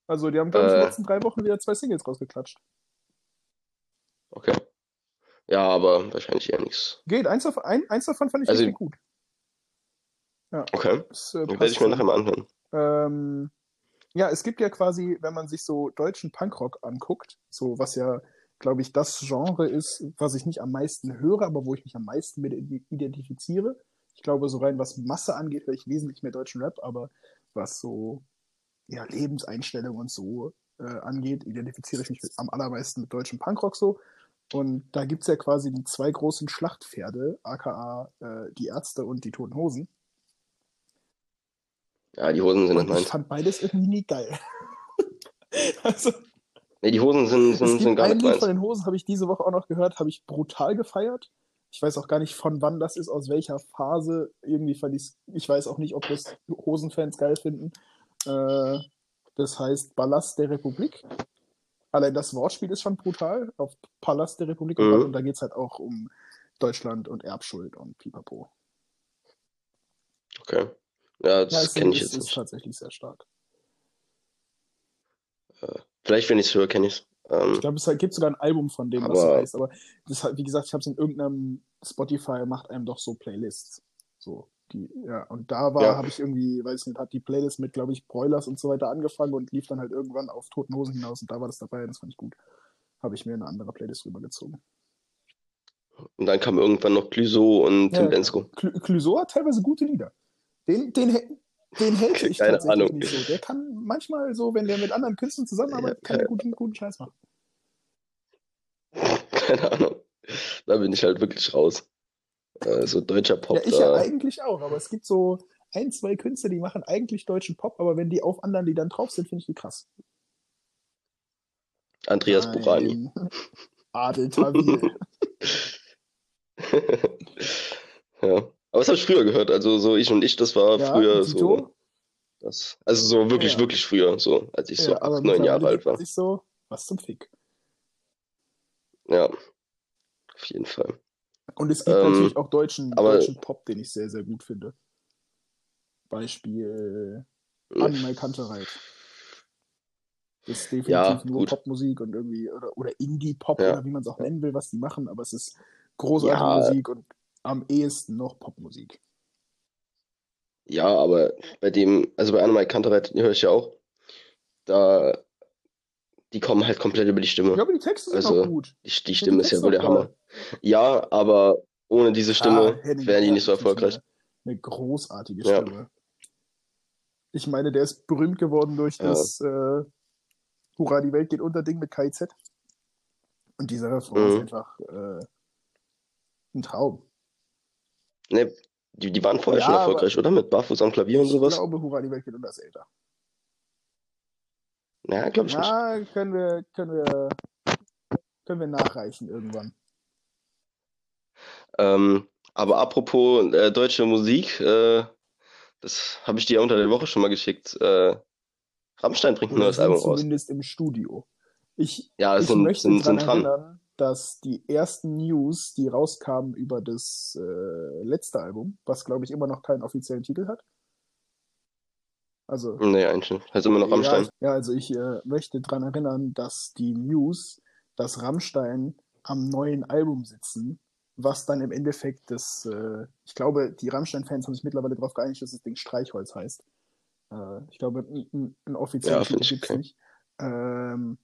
[SPEAKER 1] Also, die haben, glaube ich, in den
[SPEAKER 2] Äh.
[SPEAKER 1] letzten drei Wochen wieder zwei Singles rausgeklatscht.
[SPEAKER 2] Okay. Ja, aber wahrscheinlich eher nichts.
[SPEAKER 1] Geht, eins, davon- ein, eins davon fand ich
[SPEAKER 2] Also-
[SPEAKER 1] richtig gut.
[SPEAKER 2] Okay.
[SPEAKER 1] Das, äh,
[SPEAKER 2] werde ich mir nachher mal anhören.
[SPEAKER 1] Ähm, Ja, es gibt ja quasi, wenn man sich so deutschen Punkrock anguckt, so was ja, glaube ich, das Genre ist, was ich nicht am meisten höre, aber wo ich mich am meisten mit identifiziere. Ich glaube, so rein was Masse angeht, höre ich wesentlich mehr deutschen Rap, aber was so ja, Lebenseinstellung und so äh, angeht, identifiziere ich mich am allermeisten mit deutschem Punkrock so. Und da gibt es ja quasi die zwei großen Schlachtpferde, aka äh, die Ärzte und die Toten Hosen.
[SPEAKER 2] Ja, die Hosen sind
[SPEAKER 1] Und
[SPEAKER 2] nicht
[SPEAKER 1] ich
[SPEAKER 2] meins.
[SPEAKER 1] fand beides irgendwie nie geil. also,
[SPEAKER 2] Nee, die Hosen sind, sind, sind gar
[SPEAKER 1] ein
[SPEAKER 2] nicht meins.
[SPEAKER 1] von den Hosen, habe ich diese Woche auch noch gehört, habe ich brutal gefeiert. Ich weiß auch gar nicht, von wann das ist, aus welcher Phase. Irgendwie fand ich Ich weiß auch nicht, ob das Hosenfans geil finden. Äh, das heißt Ballast der Republik. Allein das Wortspiel ist schon brutal. Auf Palast der Republik.
[SPEAKER 2] Mhm.
[SPEAKER 1] Und da geht es halt auch um Deutschland und Erbschuld und Pipapo.
[SPEAKER 2] Okay. Ja, das
[SPEAKER 1] Ja,
[SPEAKER 2] kenne ich
[SPEAKER 1] ist,
[SPEAKER 2] jetzt
[SPEAKER 1] ist
[SPEAKER 2] nicht.
[SPEAKER 1] tatsächlich sehr stark.
[SPEAKER 2] Vielleicht, wenn ich es höre, kenne ich es. Ähm,
[SPEAKER 1] Ich glaube, es gibt sogar ein Album von dem, was so
[SPEAKER 2] Aber-
[SPEAKER 1] heißt. Aber das, wie gesagt, ich habe es in irgendeinem Spotify, macht einem doch so Playlists. So, die, ja. Und da war,
[SPEAKER 2] Ja.
[SPEAKER 1] habe ich irgendwie, weiß nicht, hat die Playlist mit, glaube ich, Broilers und so weiter angefangen und lief dann halt irgendwann auf Toten Hosen hinaus und da war das dabei und das fand ich gut. Habe ich mir eine andere Playlist rübergezogen.
[SPEAKER 2] und dann kam irgendwann noch Clüso und Tim
[SPEAKER 1] Ja,
[SPEAKER 2] Bensko.
[SPEAKER 1] Cl Clouseau hat teilweise gute Lieder. Den, den, den hält ich
[SPEAKER 2] Keine
[SPEAKER 1] tatsächlich
[SPEAKER 2] Ahnung.
[SPEAKER 1] nicht so. Der kann manchmal so, wenn der mit anderen Künstlern zusammenarbeitet, kann der guten, guten Scheiß machen.
[SPEAKER 2] Keine Ahnung. Da bin ich halt wirklich raus. Äh, so deutscher Pop.
[SPEAKER 1] Ja, ich ja eigentlich auch, aber es gibt so ein, zwei Künstler, die machen eigentlich deutschen Pop, aber wenn die auf anderen Liedern drauf sind, finde ich die krass.
[SPEAKER 2] Andreas
[SPEAKER 1] Nein.
[SPEAKER 2] Burani.
[SPEAKER 1] Adel Tawil.
[SPEAKER 2] ja. Aber das habe ich früher gehört. Also so ich und ich, das war
[SPEAKER 1] Ja,
[SPEAKER 2] früher so. Das, also so wirklich,
[SPEAKER 1] Ja.
[SPEAKER 2] wirklich früher, so als ich so
[SPEAKER 1] Ja, aber
[SPEAKER 2] acht, neun Jahre alt war.
[SPEAKER 1] sich so, was zum Fick.
[SPEAKER 2] Ja, auf jeden Fall.
[SPEAKER 1] Und es gibt
[SPEAKER 2] Ähm,
[SPEAKER 1] natürlich auch deutschen,
[SPEAKER 2] aber-
[SPEAKER 1] deutschen Pop, den ich sehr, sehr gut finde. Beispiel Annemai Kantereit. Das ist definitiv
[SPEAKER 2] Ja,
[SPEAKER 1] nur. Popmusik und irgendwie, oder, oder Indie-Pop oder wie man es auch nennen will, was die machen, aber es ist großartige. Musik und am ehesten noch Popmusik.
[SPEAKER 2] Ja, aber bei dem, also bei Annemai Kantereit, die höre ich ja auch, da, die kommen halt komplett über die Stimme.
[SPEAKER 1] Ja, aber die Texte sind
[SPEAKER 2] Also,
[SPEAKER 1] auch gut.
[SPEAKER 2] Die, die Stimme ist ja wohl der Hammer. Ja, aber ohne diese Stimme
[SPEAKER 1] Ah,
[SPEAKER 2] wären die nicht so
[SPEAKER 1] ist
[SPEAKER 2] erfolgreich.
[SPEAKER 1] Eine, eine großartige
[SPEAKER 2] Ja.
[SPEAKER 1] Stimme. Ich meine, der ist berühmt geworden durch
[SPEAKER 2] Ja.
[SPEAKER 1] das äh, Hurra, die Welt geht unter Ding mit KIZ. Und dieser Refrain ist
[SPEAKER 2] Mhm.
[SPEAKER 1] einfach äh, ein Traum.
[SPEAKER 2] Ne, die, die waren vorher
[SPEAKER 1] Ja,
[SPEAKER 2] schon erfolgreich, oder? Mit Barfuß am Klavier und
[SPEAKER 1] Ich
[SPEAKER 2] sowas?
[SPEAKER 1] glaube, Hurra, die Welt geht unter ist älter.
[SPEAKER 2] Ja, glaube ich nicht.
[SPEAKER 1] Ja, können wir, können wir, können wir nachreichen irgendwann.
[SPEAKER 2] Ähm, aber apropos äh, deutsche Musik, äh, das habe ich dir ja unter der Woche schon mal geschickt. Äh, Rammstein bringt ein neues Album raus.
[SPEAKER 1] zumindest im Studio. Ich,
[SPEAKER 2] Ja,
[SPEAKER 1] ich
[SPEAKER 2] sind,
[SPEAKER 1] möchte
[SPEAKER 2] sind, sind dran.
[SPEAKER 1] Dass die ersten News, die rauskamen über das äh, letzte Album, was glaube ich immer noch keinen offiziellen Titel hat. Also,
[SPEAKER 2] Nee, eigentlich nicht. Heißt immer noch
[SPEAKER 1] ja,
[SPEAKER 2] Rammstein.
[SPEAKER 1] ich, ja, also ich äh, möchte daran erinnern, dass die News, dass Rammstein am neuen Album sitzen, was dann im Endeffekt das, äh, ich glaube, die Rammstein-Fans haben sich mittlerweile darauf geeinigt, dass das Ding Streichholz heißt. Äh, ich glaube, ein, ein, offiziellen
[SPEAKER 2] Ja,
[SPEAKER 1] Titel gibt es nicht. Ähm,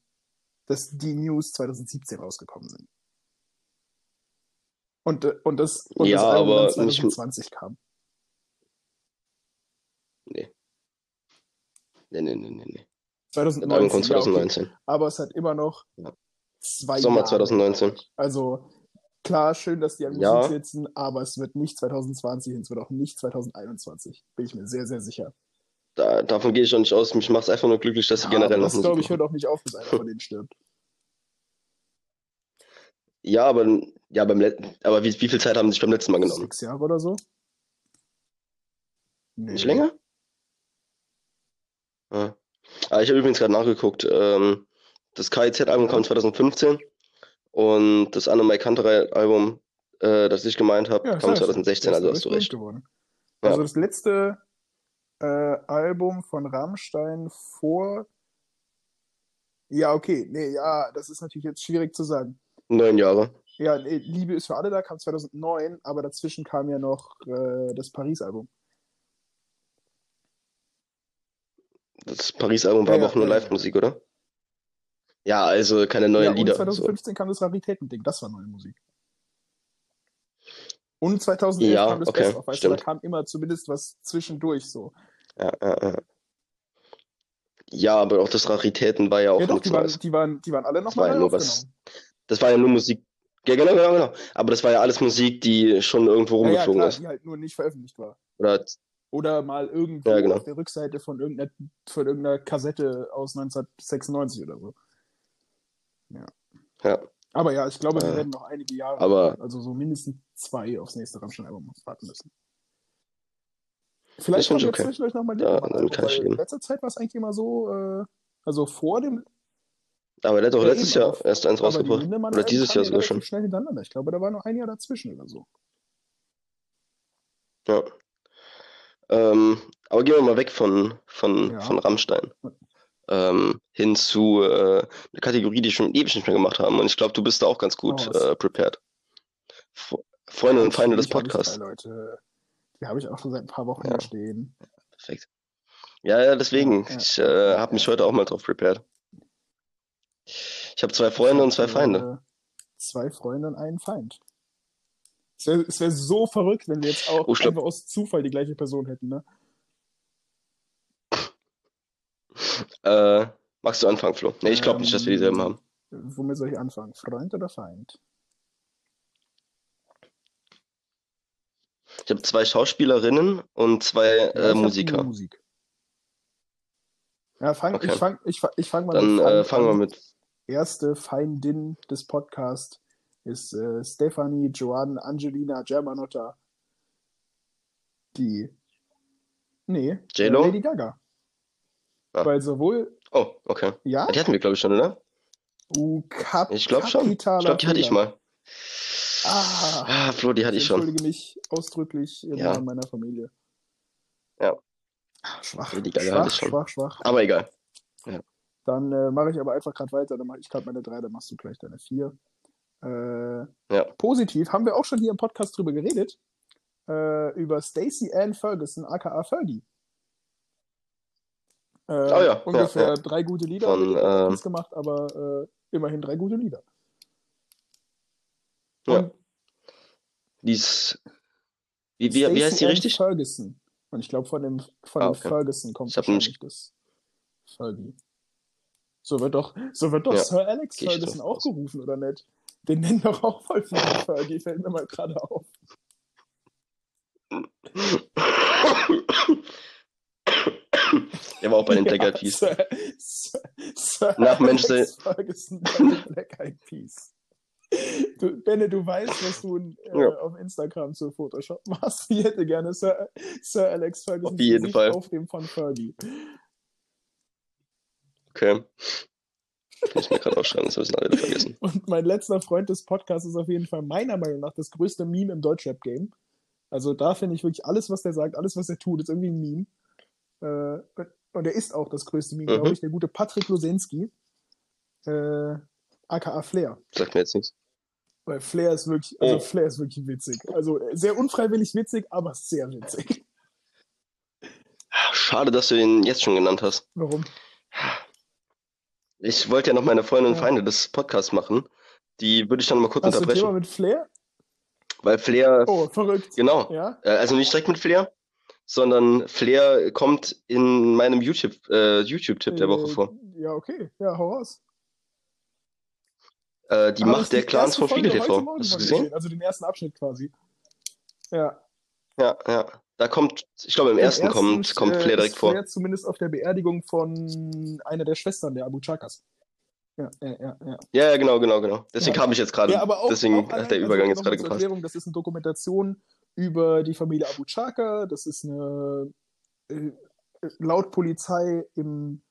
[SPEAKER 1] dass die News 2017 rausgekommen sind. Und, äh, und das, und
[SPEAKER 2] Ja,
[SPEAKER 1] das Album
[SPEAKER 2] aber
[SPEAKER 1] dann
[SPEAKER 2] nicht-
[SPEAKER 1] 2020 kam.
[SPEAKER 2] Nee. Nee, nee, nee, nee, nee. Das
[SPEAKER 1] 2019,
[SPEAKER 2] Album kommt
[SPEAKER 1] ja, okay.
[SPEAKER 2] 2019.
[SPEAKER 1] aber es hat immer noch
[SPEAKER 2] Ja.
[SPEAKER 1] zwei
[SPEAKER 2] Sommer
[SPEAKER 1] Jahre
[SPEAKER 2] 2019.
[SPEAKER 1] gedauert. Also klar, schön, dass die an Musik
[SPEAKER 2] Ja.
[SPEAKER 1] sitzen, aber es wird nicht 2020 und es wird auch nicht 2021. Bin ich mir sehr, sehr sicher.
[SPEAKER 2] Da, davon gehe ich auch nicht aus. Mich macht es einfach nur glücklich, dass sie generell
[SPEAKER 1] aber
[SPEAKER 2] noch
[SPEAKER 1] das,
[SPEAKER 2] Musik
[SPEAKER 1] glaube ich, hört auch nicht auf, bis einer von denen stirbt.
[SPEAKER 2] Ja, aber, ja, beim Let aber wie, wie viel Zeit haben sie sich beim letzten Mal genommen?
[SPEAKER 1] Sechs Jahre oder so? Nee.
[SPEAKER 2] Nicht länger? Ja. Ah, ich habe übrigens gerade nachgeguckt. Ähm, das KIZ-Album
[SPEAKER 1] Ja.
[SPEAKER 2] kam 2015 und das Annemai Kanterei-Album, äh, das ich gemeint habe,
[SPEAKER 1] Ja,
[SPEAKER 2] kam
[SPEAKER 1] das heißt,
[SPEAKER 2] 2016,
[SPEAKER 1] der ist
[SPEAKER 2] also hast du recht.
[SPEAKER 1] Geworden.
[SPEAKER 2] Ja.
[SPEAKER 1] Also das letzte äh, Album von Rammstein vor. Ja, okay. Nee, ja, das ist natürlich jetzt schwierig zu sagen.
[SPEAKER 2] Neun Jahre.
[SPEAKER 1] Ja, nee, Liebe ist für alle da, kam 2009, aber dazwischen kam ja noch äh, das Paris-Album.
[SPEAKER 2] Das Paris-Album war
[SPEAKER 1] Ja,
[SPEAKER 2] aber auch nur. Live-Musik, oder? Ja, also keine neuen
[SPEAKER 1] Ja,
[SPEAKER 2] Lieder. So.
[SPEAKER 1] 2015 kam das Raritäten-Ding, das war neue Musik. Und 2011
[SPEAKER 2] Ja,
[SPEAKER 1] kam das
[SPEAKER 2] okay,
[SPEAKER 1] Best of, weißt du, da kam immer zumindest was zwischendurch so.
[SPEAKER 2] Ja, ja, ja. Ja, aber auch das Raritäten war ja auch
[SPEAKER 1] Ja doch, die waren, die waren, die waren alle nochmal
[SPEAKER 2] war ja nur was. Das war ja nur Musik. Ja, genau, genau, genau. Aber das war ja alles Musik, die schon irgendwo
[SPEAKER 1] Ja, ja,
[SPEAKER 2] rumgeflogen
[SPEAKER 1] klar,
[SPEAKER 2] ist.
[SPEAKER 1] die halt nur nicht veröffentlicht war.
[SPEAKER 2] Oder
[SPEAKER 1] Oder mal irgendwo
[SPEAKER 2] Ja, genau.
[SPEAKER 1] auf der Rückseite von irgendeiner, von irgendeiner Kassette aus 1996 oder so.
[SPEAKER 2] ja.
[SPEAKER 1] Aber ja, ich glaube, wir
[SPEAKER 2] Äh,
[SPEAKER 1] werden noch einige Jahre,
[SPEAKER 2] aber
[SPEAKER 1] also so mindestens zwei aufs nächste Rammstein-Album warten müssen. Vielleicht kommt
[SPEAKER 2] ich
[SPEAKER 1] jetzt
[SPEAKER 2] okay.
[SPEAKER 1] zwischendurch nochmal ein
[SPEAKER 2] Da-
[SPEAKER 1] Liedermann-Album,
[SPEAKER 2] damit kann ich
[SPEAKER 1] in letzter Zeit war es eigentlich immer so, äh, also vor dem,
[SPEAKER 2] aber der hat doch
[SPEAKER 1] Ja,
[SPEAKER 2] letztes Jahr
[SPEAKER 1] aber-
[SPEAKER 2] erst eins
[SPEAKER 1] die
[SPEAKER 2] rausgebracht. Oder dieses Jahr
[SPEAKER 1] ja
[SPEAKER 2] sogar schon.
[SPEAKER 1] schnell hintereinander. Ich glaube, da war noch ein Jahr dazwischen oder so.
[SPEAKER 2] Ja. Ähm, aber gehen wir mal weg von, von,
[SPEAKER 1] Ja.
[SPEAKER 2] von Rammstein. Ähm, hin zu äh, einer Kategorie, die wir schon ewig nicht mehr gemacht haben. Und ich glaube, du bist da auch ganz gut
[SPEAKER 1] raus.
[SPEAKER 2] äh, prepared. F Freunde und Feinde des Podcasts.
[SPEAKER 1] Leute. Die habe ich auch schon seit ein paar Wochen
[SPEAKER 2] Ja.
[SPEAKER 1] stehen.
[SPEAKER 2] Perfekt. Ja, ja, deswegen.
[SPEAKER 1] Ja,
[SPEAKER 2] ich äh, habe mich heute auch mal drauf prepared. Ich habe zwei Freunde und zwei Feinde.
[SPEAKER 1] Äh, zwei Freunde und einen Feind. Es wäre wär so verrückt, wenn wir jetzt auch
[SPEAKER 2] Oh,
[SPEAKER 1] einfach aus Zufall die gleiche Person hätten, ne?
[SPEAKER 2] Äh, magst du anfangen, Flo? Nee, ich glaube nicht, dass wir dieselben
[SPEAKER 1] Ähm,
[SPEAKER 2] haben.
[SPEAKER 1] Womit soll ich anfangen? Freund oder Feind?
[SPEAKER 2] Ich habe zwei Schauspielerinnen und zwei äh, Musiker.
[SPEAKER 1] Musik. Ja, fang,
[SPEAKER 2] Okay.
[SPEAKER 1] ich fange ich, ich fang mal
[SPEAKER 2] Dann
[SPEAKER 1] mit
[SPEAKER 2] äh,
[SPEAKER 1] Feind
[SPEAKER 2] fangen wir
[SPEAKER 1] an.
[SPEAKER 2] mit.
[SPEAKER 1] Erste Feindin des Podcasts ist äh, Stephanie Joan Angelina Germanotta. Die. Nee, äh,
[SPEAKER 2] J-Lo?
[SPEAKER 1] Lady Gaga.
[SPEAKER 2] Ah.
[SPEAKER 1] Weil sowohl,
[SPEAKER 2] Oh, okay.
[SPEAKER 1] ja,
[SPEAKER 2] Die hatten wir, glaube ich, schon, oder?
[SPEAKER 1] uh, Kap
[SPEAKER 2] Ich glaube schon. Ich glaube, die hatte ich mal.
[SPEAKER 1] Ah,
[SPEAKER 2] Ah, Flo, die hatte
[SPEAKER 1] ich
[SPEAKER 2] ich schon.
[SPEAKER 1] entschuldige mich ausdrücklich im
[SPEAKER 2] Ja.
[SPEAKER 1] Namen meiner Familie.
[SPEAKER 2] Ja.
[SPEAKER 1] Ah, Schwach,
[SPEAKER 2] Lady Gaga
[SPEAKER 1] schwach,
[SPEAKER 2] hatte ich schon.
[SPEAKER 1] schwach, schwach.
[SPEAKER 2] Aber egal.
[SPEAKER 1] Dann äh, mache ich aber einfach gerade weiter. Dann mache ich gerade meine drei, dann machst du gleich deine vier. Äh,
[SPEAKER 2] Ja.
[SPEAKER 1] Positiv haben wir auch schon hier im Podcast drüber geredet. Äh, über Stacey Ann Ferguson, aka Fergie. Äh,
[SPEAKER 2] Oh ja,
[SPEAKER 1] ungefähr
[SPEAKER 2] ja, ja.
[SPEAKER 1] drei gute Lieder
[SPEAKER 2] Von,
[SPEAKER 1] mit
[SPEAKER 2] ähm,
[SPEAKER 1] gemacht, aber äh, immerhin drei gute Lieder.
[SPEAKER 2] Ja. Die ist. Wie, wie, wie heißt die richtig?
[SPEAKER 1] Ferguson. Und ich glaube, von dem, von
[SPEAKER 2] Ah,
[SPEAKER 1] dem
[SPEAKER 2] okay.
[SPEAKER 1] Ferguson kommt
[SPEAKER 2] Ich
[SPEAKER 1] wahrscheinlich das Fergie. So wird doch, so wird doch
[SPEAKER 2] Ja,
[SPEAKER 1] Sir Alex
[SPEAKER 2] geh
[SPEAKER 1] Ferguson auch
[SPEAKER 2] aus.
[SPEAKER 1] gerufen, oder nicht? Den nennen doch auch voll viele Fergie, fällt mir mal gerade auf.
[SPEAKER 2] Der war auch bei den Black Eyed Peas. Nach Mensch
[SPEAKER 1] Ferguson bei den Black Eyed Peas. Du, Benne, du weißt, was du äh,
[SPEAKER 2] Ja.
[SPEAKER 1] auf Instagram zu Photoshop machst. Ich hätte gerne Sir, Sir Alex Ferguson
[SPEAKER 2] Auf jeden Fall.
[SPEAKER 1] auf dem von Fergie.
[SPEAKER 2] Okay. Kann ich mir gerade aufschreiben, das müssen alle vergessen.
[SPEAKER 1] Und mein letzter Freund des Podcasts ist auf jeden Fall meiner Meinung nach das größte Meme im Deutschrap-Game. Also da finde ich wirklich alles, was der sagt, alles, was er tut, ist irgendwie ein Meme. Äh, und er ist auch das größte Meme,
[SPEAKER 2] Mhm.
[SPEAKER 1] glaube ich, der gute Patrick Losensky, äh, aka Flair.
[SPEAKER 2] Sagt mir jetzt nichts.
[SPEAKER 1] Weil Flair ist wirklich, also
[SPEAKER 2] Oh.
[SPEAKER 1] Flair ist wirklich witzig. Also äh, sehr unfreiwillig witzig, aber sehr witzig.
[SPEAKER 2] Schade, dass du ihn jetzt schon genannt hast.
[SPEAKER 1] Warum?
[SPEAKER 2] Ich wollte ja noch meine Freunde und
[SPEAKER 1] Ja.
[SPEAKER 2] Feinde des Podcasts machen. Die würde ich dann mal kurz
[SPEAKER 1] Hast du ein Thema
[SPEAKER 2] unterbrechen.
[SPEAKER 1] mit Flair?
[SPEAKER 2] Weil Flair,
[SPEAKER 1] Oh, verrückt.
[SPEAKER 2] genau,
[SPEAKER 1] Ja?
[SPEAKER 2] äh, also nicht direkt mit Flair, sondern Flair kommt in meinem YouTube, äh, YouTube-Tipp der Woche
[SPEAKER 1] Äh,
[SPEAKER 2] vor.
[SPEAKER 1] Ja, okay. Ja, hau raus.
[SPEAKER 2] Äh, die
[SPEAKER 1] Habe
[SPEAKER 2] Macht der
[SPEAKER 1] die
[SPEAKER 2] Clans von Spiegel TV. Hast du gesehen?
[SPEAKER 1] Also den ersten Abschnitt quasi. Ja.
[SPEAKER 2] Ja, ja. Da kommt, ich glaube, im
[SPEAKER 1] Im
[SPEAKER 2] ersten kommt, kommt
[SPEAKER 1] äh,
[SPEAKER 2] Flair direkt vor.
[SPEAKER 1] Flair zumindest auf der Beerdigung von einer der Schwestern der Abu Chakas. Ja, ja, ja, ja.
[SPEAKER 2] Ja, genau, genau, genau. Deswegen
[SPEAKER 1] Ja.
[SPEAKER 2] kam ich jetzt gerade.
[SPEAKER 1] ja, aber auch,
[SPEAKER 2] Deswegen
[SPEAKER 1] auch
[SPEAKER 2] hat der Übergang
[SPEAKER 1] also
[SPEAKER 2] jetzt gerade gepasst.
[SPEAKER 1] Erklärung, das ist eine Dokumentation über die Familie Abu Chaka. Das ist eine äh, laut Polizei im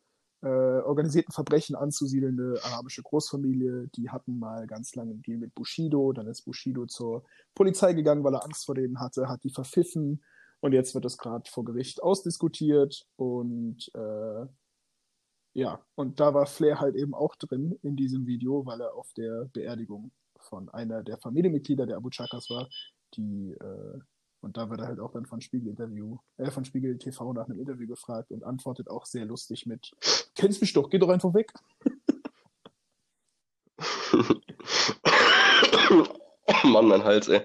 [SPEAKER 1] äh, organisierten Verbrechen anzusiedelnde arabische Großfamilie. Die hatten mal ganz lange einen Deal mit Bushido. Dann ist Bushido zur Polizei gegangen, weil er Angst vor denen hatte, hat die verpfiffen. Und jetzt wird das gerade vor Gericht ausdiskutiert. Und äh, ja, und da war Flair halt eben auch drin in diesem Video, weil er auf der Beerdigung von einer der Familienmitglieder der Abu Chakas war, die äh, Und da wird er halt auch dann von Spiegel Interview, äh, von Spiegel TV nach einem Interview gefragt und antwortet auch sehr lustig mit, kennst mich doch, geh doch einfach weg.
[SPEAKER 2] oh Mann, mein Hals, ey.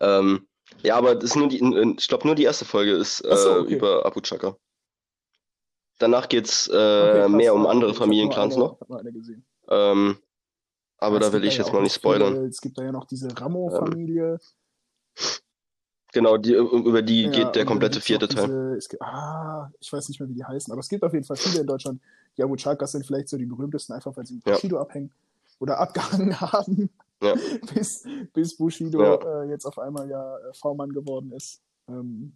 [SPEAKER 2] Ähm, ja, aber das ist nur die, ich glaube nur die erste Folge ist äh,
[SPEAKER 1] so, okay.
[SPEAKER 2] über Abu Chaka. Danach geht's äh,
[SPEAKER 1] Okay,
[SPEAKER 2] mehr um andere Familienclans noch. Ähm, aber
[SPEAKER 1] Es
[SPEAKER 2] da will ich jetzt mal nicht spoilern.
[SPEAKER 1] Viele, es gibt da ja noch diese Ramo-Familie.
[SPEAKER 2] Genau, die, über die
[SPEAKER 1] Ja,
[SPEAKER 2] geht der komplette vierte Teil.
[SPEAKER 1] Diese, es ah, ich weiß nicht mehr, wie die heißen, aber es gibt auf jeden Fall viele in Deutschland. Die Abu Chakas sind vielleicht so die berühmtesten, einfach weil sie mit
[SPEAKER 2] Ja.
[SPEAKER 1] Bushido abhängen oder abgehangen haben,
[SPEAKER 2] Ja.
[SPEAKER 1] bis, bis Bushido
[SPEAKER 2] Ja.
[SPEAKER 1] äh, jetzt auf einmal ja äh, V-Mann geworden ist. Ähm,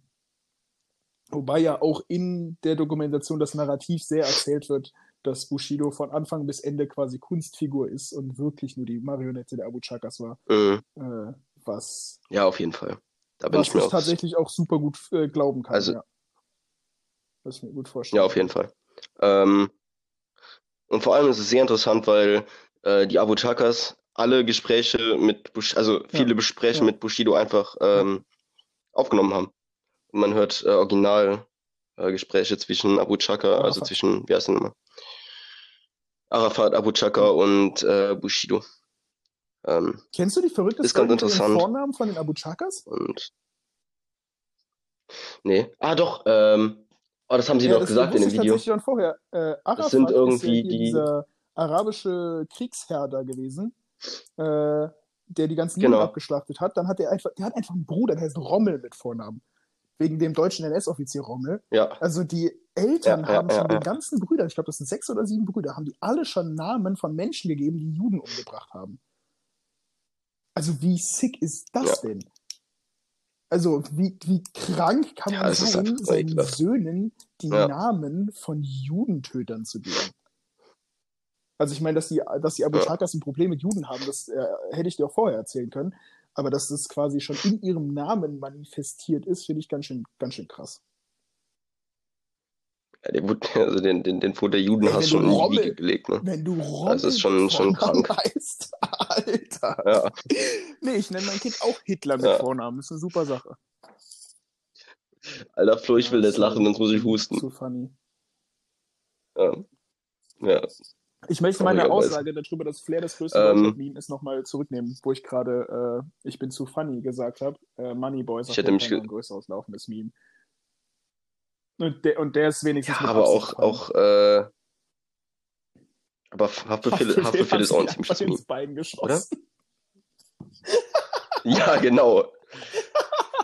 [SPEAKER 1] wobei ja auch in der Dokumentation das Narrativ sehr erzählt wird, dass Bushido von Anfang bis Ende quasi Kunstfigur ist und wirklich nur die Marionette der Abu Chakas war.
[SPEAKER 2] Mhm.
[SPEAKER 1] Äh, was
[SPEAKER 2] Ja, auf jeden Fall. Da bin
[SPEAKER 1] was
[SPEAKER 2] ich mir
[SPEAKER 1] ich
[SPEAKER 2] auch.
[SPEAKER 1] tatsächlich auch super gut äh, glauben kann.
[SPEAKER 2] Also-
[SPEAKER 1] ja. Was ich mir gut vorstellen
[SPEAKER 2] Ja, auf jeden Fall. Ähm, und vor allem ist es sehr interessant, weil äh, die Abu Chakas alle Gespräche mit Bush, also viele Gespräche
[SPEAKER 1] ja.
[SPEAKER 2] mit Bushido einfach ähm, aufgenommen haben. Und man hört äh, original äh, zwischen Abu Chaka, also
[SPEAKER 1] Arafat.
[SPEAKER 2] zwischen, wie heißt der nochmal? Arafat, Abu Chaka und äh, Bushido. Ähm,
[SPEAKER 1] Kennst du die verrückte
[SPEAKER 2] Ist ganz interessant.
[SPEAKER 1] Vornamen von den Abu Chakas?
[SPEAKER 2] und nee. Ah, doch, ähm, oh, das haben sie
[SPEAKER 1] Ja,
[SPEAKER 2] doch
[SPEAKER 1] das
[SPEAKER 2] gesagt in dem
[SPEAKER 1] ich
[SPEAKER 2] Video.
[SPEAKER 1] tatsächlich schon vorher. Äh, Arafat
[SPEAKER 2] sind
[SPEAKER 1] ja
[SPEAKER 2] irgendwie
[SPEAKER 1] hier
[SPEAKER 2] die-
[SPEAKER 1] dieser arabische Kriegsherr da gewesen, äh, der die ganzen
[SPEAKER 2] Genau.
[SPEAKER 1] Juden abgeschlachtet hat. Dann hat er einfach, der hat einfach einen Bruder, der heißt Rommel mit Vornamen. Wegen dem deutschen NS-Offizier Rommel.
[SPEAKER 2] Ja,
[SPEAKER 1] Also die Eltern
[SPEAKER 2] Ja, ja,
[SPEAKER 1] haben
[SPEAKER 2] ja,
[SPEAKER 1] schon
[SPEAKER 2] ja.
[SPEAKER 1] den ganzen Brüdern, ich glaube, das sind sechs oder sieben Brüder, haben die alle schon Namen von Menschen gegeben, die Juden umgebracht haben. Also wie sick ist das denn? Also wie, wie krank kann
[SPEAKER 2] Ja,
[SPEAKER 1] man sein, seinen
[SPEAKER 2] ekelhaft.
[SPEAKER 1] Söhnen die
[SPEAKER 2] Ja.
[SPEAKER 1] Namen von Judentötern zu geben? Also ich meine, dass die, dass die Abu
[SPEAKER 2] Ja.
[SPEAKER 1] Chakas ein Problem mit Juden haben, das äh, hätte ich dir auch vorher erzählen können. Aber dass das quasi schon in ihrem Namen manifestiert ist, finde ich ganz schön, ganz schön krass.
[SPEAKER 2] ja wurde, also den, den, den Fund der
[SPEAKER 1] Ey,
[SPEAKER 2] Judenhass
[SPEAKER 1] wenn
[SPEAKER 2] schon in die Wiege gelegt, ne?
[SPEAKER 1] Wenn du Rommel
[SPEAKER 2] Das ist schon- schon krank.
[SPEAKER 1] heißt, Alter.
[SPEAKER 2] Ja,
[SPEAKER 1] Nee, ich nenne mein Kind auch Hitler mit
[SPEAKER 2] Ja.
[SPEAKER 1] Vornamen. Das ist eine super Sache.
[SPEAKER 2] Alter Flo, ich will nicht lachen,
[SPEAKER 1] sorry.
[SPEAKER 2] sonst muss ich husten.
[SPEAKER 1] Zu funny.
[SPEAKER 2] Ja. Ja,
[SPEAKER 1] Ich möchte meine
[SPEAKER 2] Traurigerweise.
[SPEAKER 1] Aussage darüber, dass Flair das größte
[SPEAKER 2] Ähm,
[SPEAKER 1] Deutschland-Meme ist, nochmal zurücknehmen, wo ich gerade äh, ich bin zu funny gesagt habe. Äh, Moneyboy ist
[SPEAKER 2] Ich hätte mich
[SPEAKER 1] ein größer auslaufendes Meme. Und der, und der ist wenigstens
[SPEAKER 2] ja aber
[SPEAKER 1] Absicht
[SPEAKER 2] auch, auch, äh, aber Haftbefehl, Haftbefehl ist auch ziemliches
[SPEAKER 1] einfach
[SPEAKER 2] Meme.
[SPEAKER 1] ins Bein geschossen.
[SPEAKER 2] Ja, genau.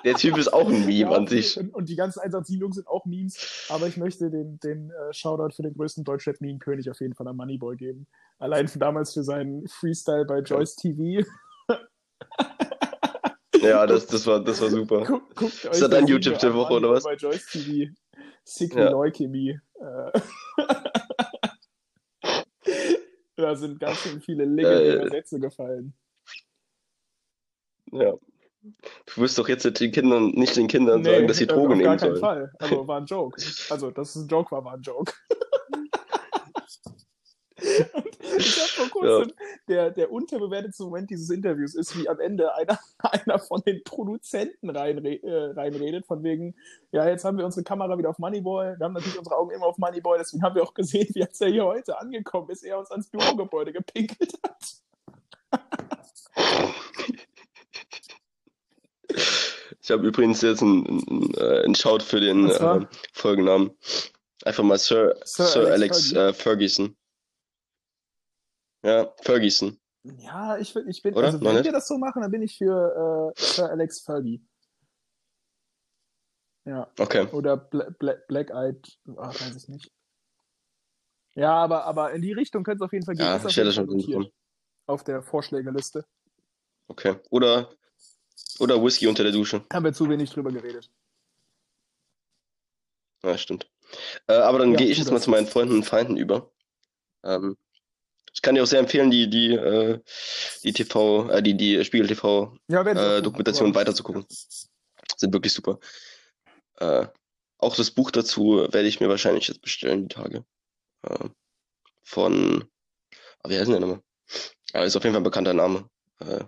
[SPEAKER 2] Der Typ ist auch ein Meme
[SPEAKER 1] Ja,
[SPEAKER 2] an sich.
[SPEAKER 1] Und, die ganzen 187-Jungs sind auch Memes, aber ich möchte den, den äh, Shoutout für den größten Deutschrap-Meme-König auf jeden Fall an Moneyboy geben. Allein für damals für seinen Freestyle bei Joyce TV.
[SPEAKER 2] Ja, das, das war, das war super.
[SPEAKER 1] Guck, guckt euch
[SPEAKER 2] Ist das dein YouTube der Woche, oder was?
[SPEAKER 1] Bei Joyce TV. Sick
[SPEAKER 2] Ja.
[SPEAKER 1] Leukämie. Äh, da sind ganz schön viele legendäre
[SPEAKER 2] Äh.
[SPEAKER 1] Sätze gefallen.
[SPEAKER 2] Ja. Du wirst doch jetzt den Kindern, nicht den Kindern sagen, dass sie
[SPEAKER 1] äh,
[SPEAKER 2] Drogen
[SPEAKER 1] auf gar
[SPEAKER 2] nehmen
[SPEAKER 1] keinen
[SPEAKER 2] sollen.
[SPEAKER 1] Fall. Aber war ein Joke. Also, dass es ein Joke war, war ein Joke. Und ich habe vor kurzem, der, der unterbewertetste Moment dieses Interviews ist, wie am Ende einer, einer von den Produzenten reinre äh, reinredet, von wegen, ja, jetzt haben wir unsere Kamera wieder auf Moneyboy, wir haben natürlich unsere Augen immer auf Moneyboy, deswegen haben wir auch gesehen, wie als er hier heute angekommen ist, er uns ans Bürogebäude gepinkelt hat.
[SPEAKER 2] Ich habe übrigens jetzt einen, einen, äh, Shout für den äh, Folgennamen. Einfach mal Sir,
[SPEAKER 1] Sir
[SPEAKER 2] Sir,
[SPEAKER 1] Alex
[SPEAKER 2] Alex, äh, Ferguson. Ja, Ferguson.
[SPEAKER 1] Ja, ich, ich bin,
[SPEAKER 2] Oder?
[SPEAKER 1] also
[SPEAKER 2] Noch
[SPEAKER 1] wenn
[SPEAKER 2] nicht?
[SPEAKER 1] wir das so machen, dann bin ich für äh, Sir Alex Fergie. Ja.
[SPEAKER 2] Okay.
[SPEAKER 1] Oder Bla Bla Black Eyed, ah, weiß ich nicht. Ja, aber, aber in die Richtung könnte es auf jeden Fall gehen.
[SPEAKER 2] Ja, ich hätte schon
[SPEAKER 1] notiert. Auf der Vorschlägeliste.
[SPEAKER 2] Okay. Oder, oder Whisky unter der Dusche.
[SPEAKER 1] Haben wir zu wenig drüber geredet.
[SPEAKER 2] Ja, stimmt. Äh, aber dann
[SPEAKER 1] Ja,
[SPEAKER 2] gehe ich jetzt mal
[SPEAKER 1] das.
[SPEAKER 2] zu meinen Freunden und Feinden über. Ähm, ich kann dir auch sehr empfehlen, die, die, äh, die TV, äh, die, die Spiegel TV
[SPEAKER 1] Ja,
[SPEAKER 2] äh, Dokumentation weiterzugucken. Sind wirklich super. Äh, auch das Buch dazu werde ich mir wahrscheinlich jetzt bestellen, die Tage. Äh, von, ah, wie heißt denn der nochmal? Ah, ist auf jeden Fall ein bekannter Name. Äh,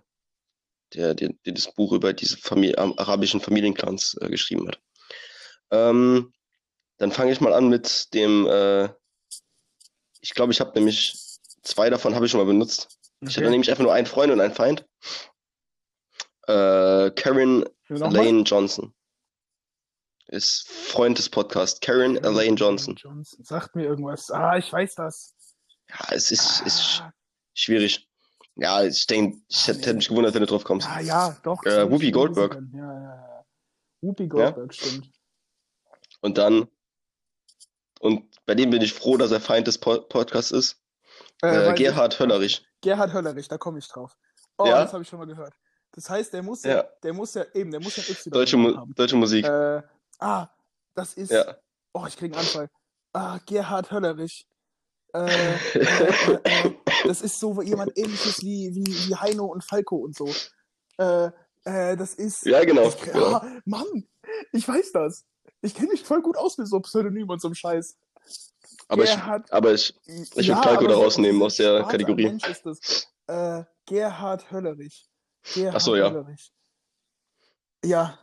[SPEAKER 2] der, der, der das Buch über diese Famili arabischen Familienclans äh, geschrieben hat. Ähm, dann fange ich mal an mit dem, äh, ich glaube, ich habe nämlich zwei davon habe ich schon mal benutzt. Okay. Ich hatte nämlich einfach nur einen Freund und einen Feind. Äh, Karen Elaine Johnson. Ist Freund des Podcasts. Karen ja, Elaine Johnson. Johnson.
[SPEAKER 1] Sagt mir irgendwas. Ah, ich weiß das.
[SPEAKER 2] Ja, es ist, ah. ist schwierig. Ja, ich denke, ich hätte, hätte mich gewundert, wenn du drauf kommst.
[SPEAKER 1] Ah, ja, doch.
[SPEAKER 2] Äh, Whoopi Goldberg.
[SPEAKER 1] Ja, ja, ja. Whoopi Goldberg, ja? stimmt.
[SPEAKER 2] Und dann, und bei dem bin ich froh, dass er Feind des po Podcasts ist. Äh, äh, Gerhard ich, Höllerich.
[SPEAKER 1] Gerhard Höllerich, da komme ich drauf. Oh, ja? das habe ich schon mal gehört. Das heißt, der muss ja, ja, der muss ja eben, der muss ja
[SPEAKER 2] Y deutsche, Mu haben. deutsche Musik.
[SPEAKER 1] Äh, ah, das ist. Ja. Oh, ich kriege einen Anfall. Ah, Gerhard Höllerich. Äh, äh, äh, das ist so jemand ähnliches wie, wie, wie Heino und Falco und so. Das ist.
[SPEAKER 2] Ja, genau.
[SPEAKER 1] Ich,
[SPEAKER 2] genau.
[SPEAKER 1] Ah, Mann, ich weiß das. Ich kenne mich voll gut aus mit so Pseudonym und so einem Scheiß.
[SPEAKER 2] Aber Gerhard, ich, aber ich, ich ja, würde Falco da rausnehmen aus der Kategorie. Mensch ist das.
[SPEAKER 1] Äh, Gerhard Höllerich.
[SPEAKER 2] Gerhard Ach so, ja. Höllerich.
[SPEAKER 1] Ja.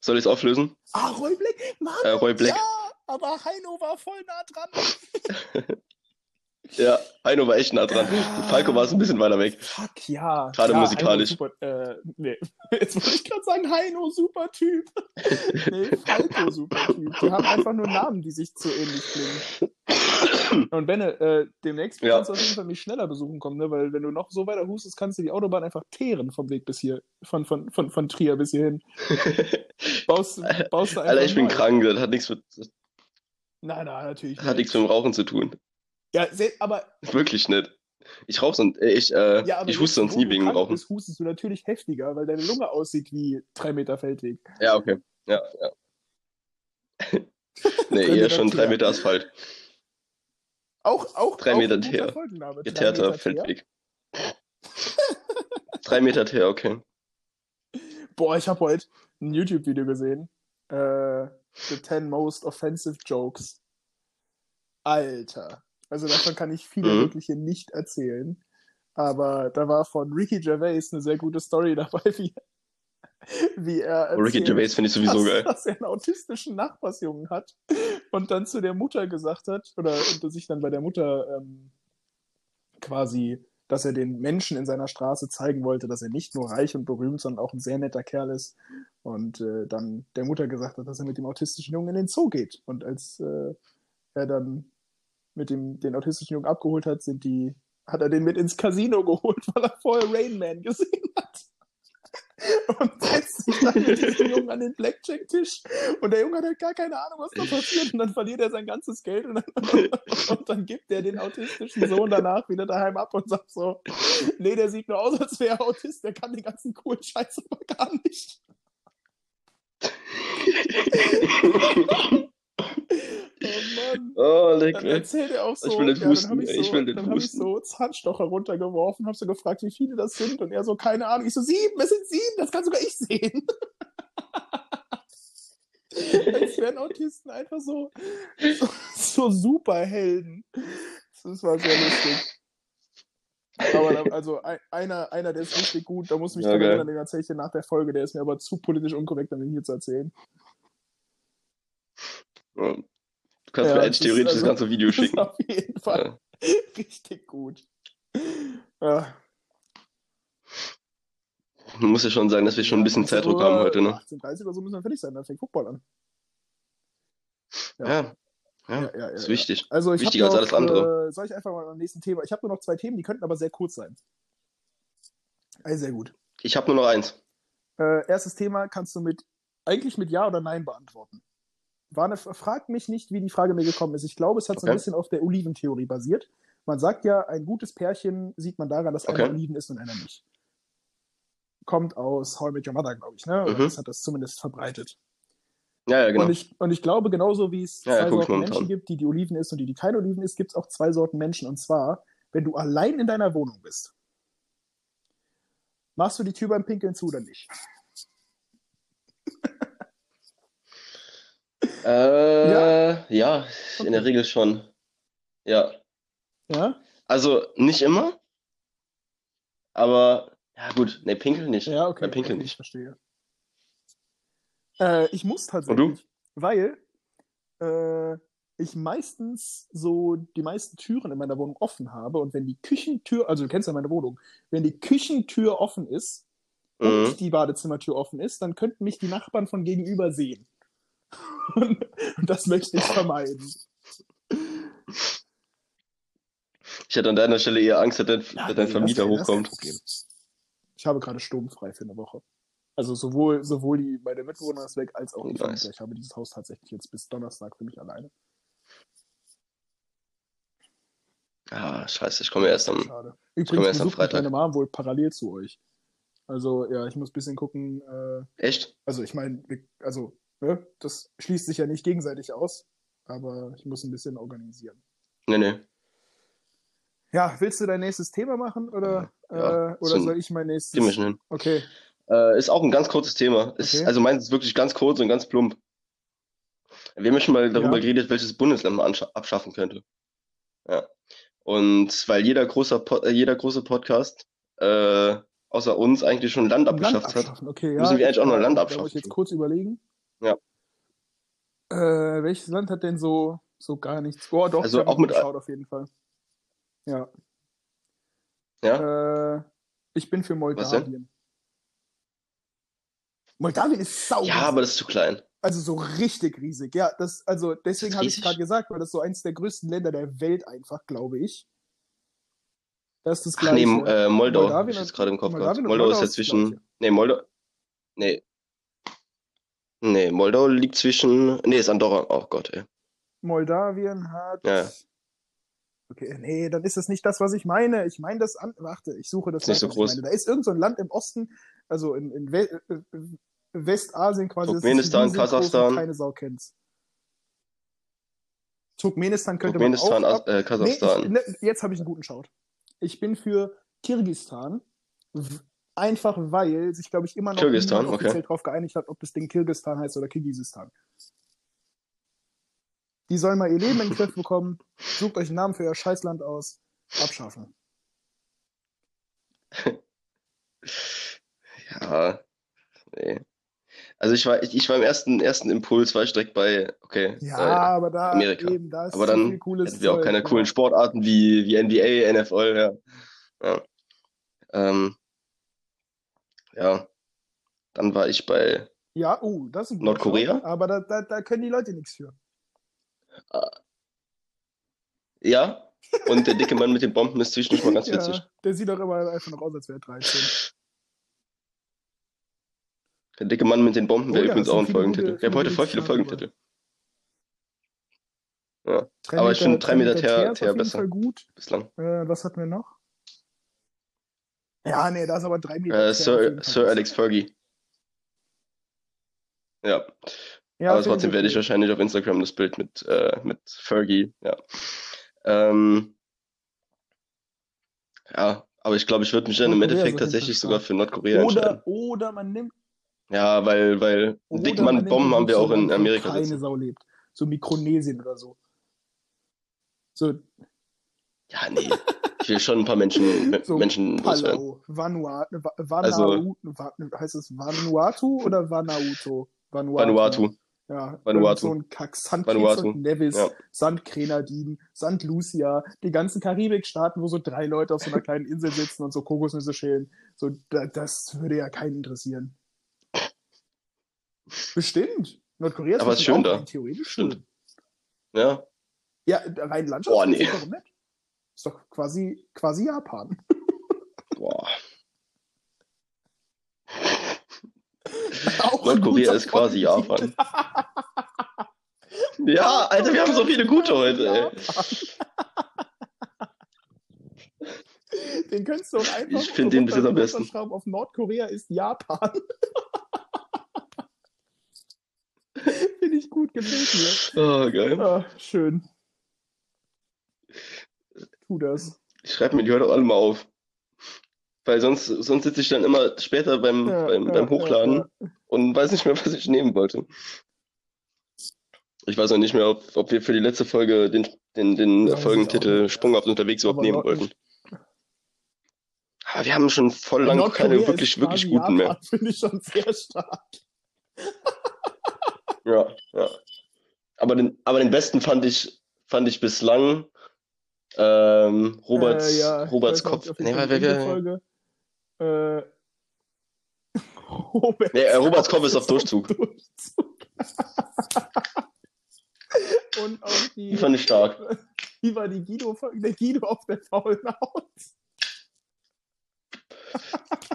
[SPEAKER 2] Soll ich es auflösen?
[SPEAKER 1] Ah, Roy Black. Mann,
[SPEAKER 2] äh, Roy Black.
[SPEAKER 1] Ja, aber Heino war voll nah dran.
[SPEAKER 2] Ja, Heino war echt nah dran. Und Falco war es ein bisschen weiter weg.
[SPEAKER 1] Fuck ja.
[SPEAKER 2] Gerade
[SPEAKER 1] ja,
[SPEAKER 2] musikalisch.
[SPEAKER 1] Super, äh, nee. Jetzt wollte ich gerade sagen, Heino, super Typ. nee, Falco, super Typ. Die haben einfach nur Namen, die sich zu ähnlich klingen. Und Benne, äh, demnächst ja. kannst du auf jeden Fall mich schneller besuchen kommen, ne? weil wenn du noch so weiter hustest, kannst du die Autobahn einfach teeren vom Weg bis hier, von, von, von, von Trier bis hierhin.
[SPEAKER 2] baust, baust du einfach Alter, ich bin krank, das hat nichts mit.
[SPEAKER 1] Nein, nein, natürlich.
[SPEAKER 2] Hat nichts mit dem Rauchen zu tun.
[SPEAKER 1] Ja, aber.
[SPEAKER 2] Wirklich nicht. Ich rauche sonst, äh, ich, äh, ja, ich huste sonst nie wegen dem Rauchen.
[SPEAKER 1] Bist, hustest du natürlich heftiger, weil deine Lunge aussieht wie drei Meter Feldweg.
[SPEAKER 2] Ja, okay. Ja, ja. nee, eher schon drei Meter Asphalt.
[SPEAKER 1] Auch, auch,
[SPEAKER 2] drei
[SPEAKER 1] auch
[SPEAKER 2] Meter Teer. Geteerter Feldweg. drei Meter Teer, okay.
[SPEAKER 1] Boah, ich habe heute ein YouTube-Video gesehen. Äh, the 10 Most Offensive Jokes. Alter. Also davon kann ich viele mhm. wirkliche nicht erzählen. Aber da war von Ricky Gervais eine sehr gute Story dabei, wie, wie er
[SPEAKER 2] erzählt, Ricky Gervais finde ich sowieso
[SPEAKER 1] dass,
[SPEAKER 2] geil.
[SPEAKER 1] dass er einen autistischen Nachbarsjungen hat und dann zu der Mutter gesagt hat, oder sich dann bei der Mutter ähm, quasi, dass er den Menschen in seiner Straße zeigen wollte, dass er nicht nur reich und berühmt, sondern auch ein sehr netter Kerl ist. Und äh, dann der Mutter gesagt hat, dass er mit dem autistischen Jungen in den Zoo geht. Und als äh, er dann mit dem den autistischen Jungen abgeholt hat, sind die, hat er den mit ins Casino geholt, weil er vorher Rain Man gesehen hat. Und setzt sich dann mit diesem Jungen an den Blackjack-Tisch. Und der Junge hat halt gar keine Ahnung, was da passiert. Und dann verliert er sein ganzes Geld. Und dann, und dann gibt er den autistischen Sohn danach wieder daheim ab und sagt so: Nee, der sieht nur aus, als wäre er Autist. Der kann den ganzen coolen Scheiß aber gar nicht. Oh Mann.
[SPEAKER 2] Oh, leck,
[SPEAKER 1] dann erzählt er auch so.
[SPEAKER 2] Ich will den husten. Ja,
[SPEAKER 1] ich,
[SPEAKER 2] so, will den
[SPEAKER 1] dann habe ich so Zahnstocher runtergeworfen, habe so gefragt, wie viele das sind. Und er so, keine Ahnung. Ich so, sieben, es sind sieben, das kann sogar ich sehen. Als wären Autisten einfach so, so, so Superhelden. Das war sehr lustig. Aber da, also einer, einer, der ist richtig gut, da muss mich ja, dran erinnern, den erzähle ich dir nach der Folge, der ist mir aber zu politisch unkorrekt, um ihn hier zu erzählen.
[SPEAKER 2] Du kannst ja, mir eigentlich theoretisch also, das ganze Video schicken.
[SPEAKER 1] Auf jeden Fall. Ja. Richtig gut. Ja.
[SPEAKER 2] Man muss ja schon sagen, dass wir schon ein bisschen Zeitdruck haben heute, ne?
[SPEAKER 1] 18.30 oder so müssen wir fertig sein, dann fängt Football an.
[SPEAKER 2] Ja. ja. Ja, ja, ja, ist wichtig.
[SPEAKER 1] Also ich
[SPEAKER 2] Wichtiger
[SPEAKER 1] noch,
[SPEAKER 2] als alles andere.
[SPEAKER 1] Äh, soll ich einfach mal am nächsten Thema? Ich habe nur noch zwei Themen, die könnten aber sehr kurz sein. Also sehr gut.
[SPEAKER 2] Ich habe nur noch eins.
[SPEAKER 1] Äh, erstes Thema kannst du mit eigentlich mit Ja oder Nein beantworten war eine, frag mich nicht, wie die Frage mir gekommen ist. Ich glaube, es hat okay. so ein bisschen auf der Oliventheorie basiert. Man sagt ja, ein gutes Pärchen sieht man daran, dass okay. einer Oliven ist und einer nicht. Kommt aus How I Met Your Mother, glaube ich, ne? Mhm. das hat das zumindest verbreitet.
[SPEAKER 2] Ja, ja, genau.
[SPEAKER 1] Und ich, und ich glaube, genauso wie es ja, zwei ja, Sorten Menschen gibt, die die Oliven isst und die, die keine Oliven isst, gibt es auch zwei Sorten Menschen. Und zwar, wenn du allein in deiner Wohnung bist, machst du die Tür beim Pinkeln zu oder nicht?
[SPEAKER 2] Äh, ja, ja okay. in der Regel schon. Ja.
[SPEAKER 1] Ja?
[SPEAKER 2] Also nicht immer, aber Ja, gut. Nee, Pinkel nicht.
[SPEAKER 1] Ja, okay.
[SPEAKER 2] Bei Pinkel
[SPEAKER 1] okay,
[SPEAKER 2] nicht.
[SPEAKER 1] Ich verstehe. Äh, ich muss tatsächlich, weil äh, ich meistens so die meisten Türen in meiner Wohnung offen habe und wenn die Küchentür, also du kennst ja meine Wohnung, wenn die Küchentür offen ist und
[SPEAKER 2] Mhm.
[SPEAKER 1] die Badezimmertür offen ist, dann könnten mich die Nachbarn von gegenüber sehen. Und das möchte ich vermeiden.
[SPEAKER 2] Ich hätte an deiner Stelle eher Angst, dass dein,
[SPEAKER 1] Ja,
[SPEAKER 2] dass dein Vermieter
[SPEAKER 1] das-
[SPEAKER 2] hochkommt.
[SPEAKER 1] Ich habe gerade sturmfrei für eine Woche. Also sowohl, sowohl die, meine Mitbewohner ist weg, als auch die
[SPEAKER 2] Nice.
[SPEAKER 1] Ich habe dieses Haus tatsächlich jetzt bis Donnerstag für mich alleine.
[SPEAKER 2] Ah, scheiße, ich komme erst am.
[SPEAKER 1] Schade.
[SPEAKER 2] komme
[SPEAKER 1] Übrigens
[SPEAKER 2] erst am
[SPEAKER 1] besucht mich
[SPEAKER 2] Freitag.
[SPEAKER 1] meine Mom wohl parallel zu euch. Also ja, ich muss ein bisschen gucken. Äh,
[SPEAKER 2] Echt?
[SPEAKER 1] also ich meine, also ne, das schließt sich ja nicht gegenseitig aus, aber ich muss ein bisschen organisieren.
[SPEAKER 2] Nee, nee.
[SPEAKER 1] Ja, willst du dein nächstes Thema machen oder,
[SPEAKER 2] Ja,
[SPEAKER 1] äh, oder
[SPEAKER 2] so-
[SPEAKER 1] soll ich mein nächstes?
[SPEAKER 2] Wir schon hin.
[SPEAKER 1] Okay.
[SPEAKER 2] Äh, ist auch ein ganz kurzes Thema. Ist,
[SPEAKER 1] Okay.
[SPEAKER 2] Also meins ist wirklich ganz kurz und ganz plump. Wir haben schon mal darüber
[SPEAKER 1] Ja.
[SPEAKER 2] geredet, welches Bundesland man abschaffen könnte. Ja. Und weil jeder großer Po- äh, jeder große Podcast äh, außer uns eigentlich schon Land
[SPEAKER 1] Land
[SPEAKER 2] abgeschafft hat.
[SPEAKER 1] abschaffen. Okay, ja.
[SPEAKER 2] müssen wir eigentlich auch noch Land
[SPEAKER 1] muss ich
[SPEAKER 2] abschaffen.
[SPEAKER 1] jetzt kurz überlegen.
[SPEAKER 2] Ja.
[SPEAKER 1] Äh, welches Land hat denn so, so gar nichts? Oh, doch,
[SPEAKER 2] Also auch mit-
[SPEAKER 1] geschaut auf jeden Fall. Ja.
[SPEAKER 2] Ja?
[SPEAKER 1] Äh, ich bin für? Moldawien. Moldawien ist sau.
[SPEAKER 2] Ja, aber das ist zu klein.
[SPEAKER 1] also so richtig riesig. Ja, das, also deswegen habe ich gerade gesagt, weil das so eins der größten Länder der Welt einfach, glaube ich. Das ist das
[SPEAKER 2] Ach nee,
[SPEAKER 1] Gleiche.
[SPEAKER 2] äh, Moldau,
[SPEAKER 1] Moldawien
[SPEAKER 2] ich jetzt gerade im Kopf gehabt.
[SPEAKER 1] Moldawien und
[SPEAKER 2] Moldau ist
[SPEAKER 1] Moldau
[SPEAKER 2] ja
[SPEAKER 1] ist das
[SPEAKER 2] zwischen.
[SPEAKER 1] Gleiche.
[SPEAKER 2] Nee, Moldau. Nee. Nee, Moldau liegt zwischen. Nee, ist Andorra. Oh Gott, ey.
[SPEAKER 1] Moldawien hat.
[SPEAKER 2] Ja.
[SPEAKER 1] Okay, nee, dann ist das nicht das, was ich meine. Ich meine das an. Warte, ich suche das
[SPEAKER 2] Ist nicht so groß.
[SPEAKER 1] Da ist irgend so Land im Osten, also in, in We äh, Westasien quasi. das ist
[SPEAKER 2] Turkmenistan, Kasachstan.
[SPEAKER 1] Keine Sau kennt's. Turkmenistan könnte
[SPEAKER 2] Turkmenistan,
[SPEAKER 1] man auch.
[SPEAKER 2] As- äh,
[SPEAKER 1] Nee, ich,
[SPEAKER 2] Kasachstan.
[SPEAKER 1] ne, jetzt habe ich einen guten Shout. Ich bin für Kirgistan. Einfach weil sich, glaube ich, immer noch
[SPEAKER 2] Kirgistan,
[SPEAKER 1] niemand
[SPEAKER 2] okay.
[SPEAKER 1] offiziell darauf geeinigt hat, ob das Ding Kirgistan heißt oder Kirgisistan. Die sollen mal ihr Leben in den Griff bekommen. Sucht euch einen Namen für euer Scheißland aus. Abschaffen.
[SPEAKER 2] Ja. Nee. Also ich war, ich, ich war im ersten, ersten Impuls, war ich direkt bei, okay,
[SPEAKER 1] Ja,
[SPEAKER 2] äh,
[SPEAKER 1] aber da
[SPEAKER 2] Amerika.
[SPEAKER 1] eben, da
[SPEAKER 2] aber dann hätten wir auch
[SPEAKER 1] Zeug,
[SPEAKER 2] keine
[SPEAKER 1] ja.
[SPEAKER 2] coolen Sportarten wie, wie NBA, NFL, ja. Ja. Ähm, ja. Dann war ich bei,
[SPEAKER 1] Ja, oh, das ist
[SPEAKER 2] Nordkorea?
[SPEAKER 1] Shout, Aber da, da, da können die Leute nichts für.
[SPEAKER 2] ja, und der dicke Mann mit den Bomben ist zwischendurch mal ganz witzig.
[SPEAKER 1] Ja, der sieht doch immer einfach noch aus, als wäre er 13.
[SPEAKER 2] Der dicke Mann mit den Bomben wäre
[SPEAKER 1] Oh ja,
[SPEAKER 2] übrigens auch ein Folgentitel.
[SPEAKER 1] gute-
[SPEAKER 2] Wir haben heute voll viele Folgentitel.
[SPEAKER 1] Drei
[SPEAKER 2] Aber ich finde drei Meter
[SPEAKER 1] auf jeden
[SPEAKER 2] besser. Bislang.
[SPEAKER 1] Äh, was hatten wir noch? Ja, nee, da ist aber drei Meter.
[SPEAKER 2] Äh, Sir, Sir. Alex Fergie. Ja,
[SPEAKER 1] Ja,
[SPEAKER 2] aber trotzdem werde ich wahrscheinlich auf Instagram das Bild mit, äh, mit Fergie, ja. Ähm, ja, aber ich glaube, ich würde mich dann im Endeffekt tatsächlich sogar für Nordkorea
[SPEAKER 1] Oder,
[SPEAKER 2] entscheiden.
[SPEAKER 1] oder man nimmt.
[SPEAKER 2] Ja, weil, weil einen
[SPEAKER 1] Oder
[SPEAKER 2] dicken Mann
[SPEAKER 1] man
[SPEAKER 2] mit
[SPEAKER 1] nimmt
[SPEAKER 2] Bomben haben wir auch in Amerika
[SPEAKER 1] keine
[SPEAKER 2] sitzen.
[SPEAKER 1] Sau lebt. So Mikronesien oder so. So,
[SPEAKER 2] Ja, nee. Will schon ein paar Menschen,
[SPEAKER 1] so
[SPEAKER 2] Menschen.
[SPEAKER 1] Palau, Vanuatu, Va
[SPEAKER 2] Also-
[SPEAKER 1] Vanuatu, Va heißt es Vanuatu oder Vanuatu?
[SPEAKER 2] Vanuatu.
[SPEAKER 1] Ja,
[SPEAKER 2] Vanuatu.
[SPEAKER 1] so ein Kack. St. Kitts
[SPEAKER 2] Vanuatu.
[SPEAKER 1] und Nevis,
[SPEAKER 2] Ja.
[SPEAKER 1] St. Grenadinen, St. Lucia, die ganzen Karibikstaaten, wo so drei Leute auf so einer kleinen Insel sitzen und so Kokosnüsse schälen. So, da, das würde ja keinen interessieren. Bestimmt. Nordkorea ist
[SPEAKER 2] Aber ist schön
[SPEAKER 1] auch
[SPEAKER 2] da.
[SPEAKER 1] theoretisch
[SPEAKER 2] Stimmt.
[SPEAKER 1] schön.
[SPEAKER 2] Ja,
[SPEAKER 1] Ja, rein Landschaft
[SPEAKER 2] Boah, nee.
[SPEAKER 1] warum nicht? Ist doch quasi, quasi Japan.
[SPEAKER 2] boah. Nordkorea ist quasi. Japan. Ja, Alter, wir haben so viele gute heute, ey.
[SPEAKER 1] Den könntest du auch einfach
[SPEAKER 2] Ich find den bis am besten.
[SPEAKER 1] runterschrauben auf Nordkorea ist Japan. Finde ich gut gefällt
[SPEAKER 2] Oh, geil.
[SPEAKER 1] mir. Ah, schön. Tu das.
[SPEAKER 2] Ich schreibe mir die heute auch alle mal auf. Weil sonst, sonst sitze ich dann immer später beim,
[SPEAKER 1] Ja,
[SPEAKER 2] beim,
[SPEAKER 1] ja,
[SPEAKER 2] beim Hochladen
[SPEAKER 1] ja,
[SPEAKER 2] und weiß nicht mehr, was ich nehmen wollte. Ich weiß auch nicht mehr, ob, ob wir für die letzte Folge den, den, den Folgentitel. Sprung auf unterwegs überhaupt nehmen wollten. Aber wir haben schon voll lange keine wirklich, wirklich guten mehr.
[SPEAKER 1] Finde ich schon sehr stark.
[SPEAKER 2] Ja, ja. Aber den, aber den besten fand ich, fand ich bislang ähm, Roberts,
[SPEAKER 1] äh, ja,
[SPEAKER 2] Roberts Kopf. Nee, wer,
[SPEAKER 1] Folge. Äh, Roberts
[SPEAKER 2] nee, äh, Roberts Kopf ist auf Durchzug.
[SPEAKER 1] Durchzug. Und auch die,
[SPEAKER 2] Die fand ich stark.
[SPEAKER 1] wie war die Guido-Folge? Der Guido auf der faulen Haut.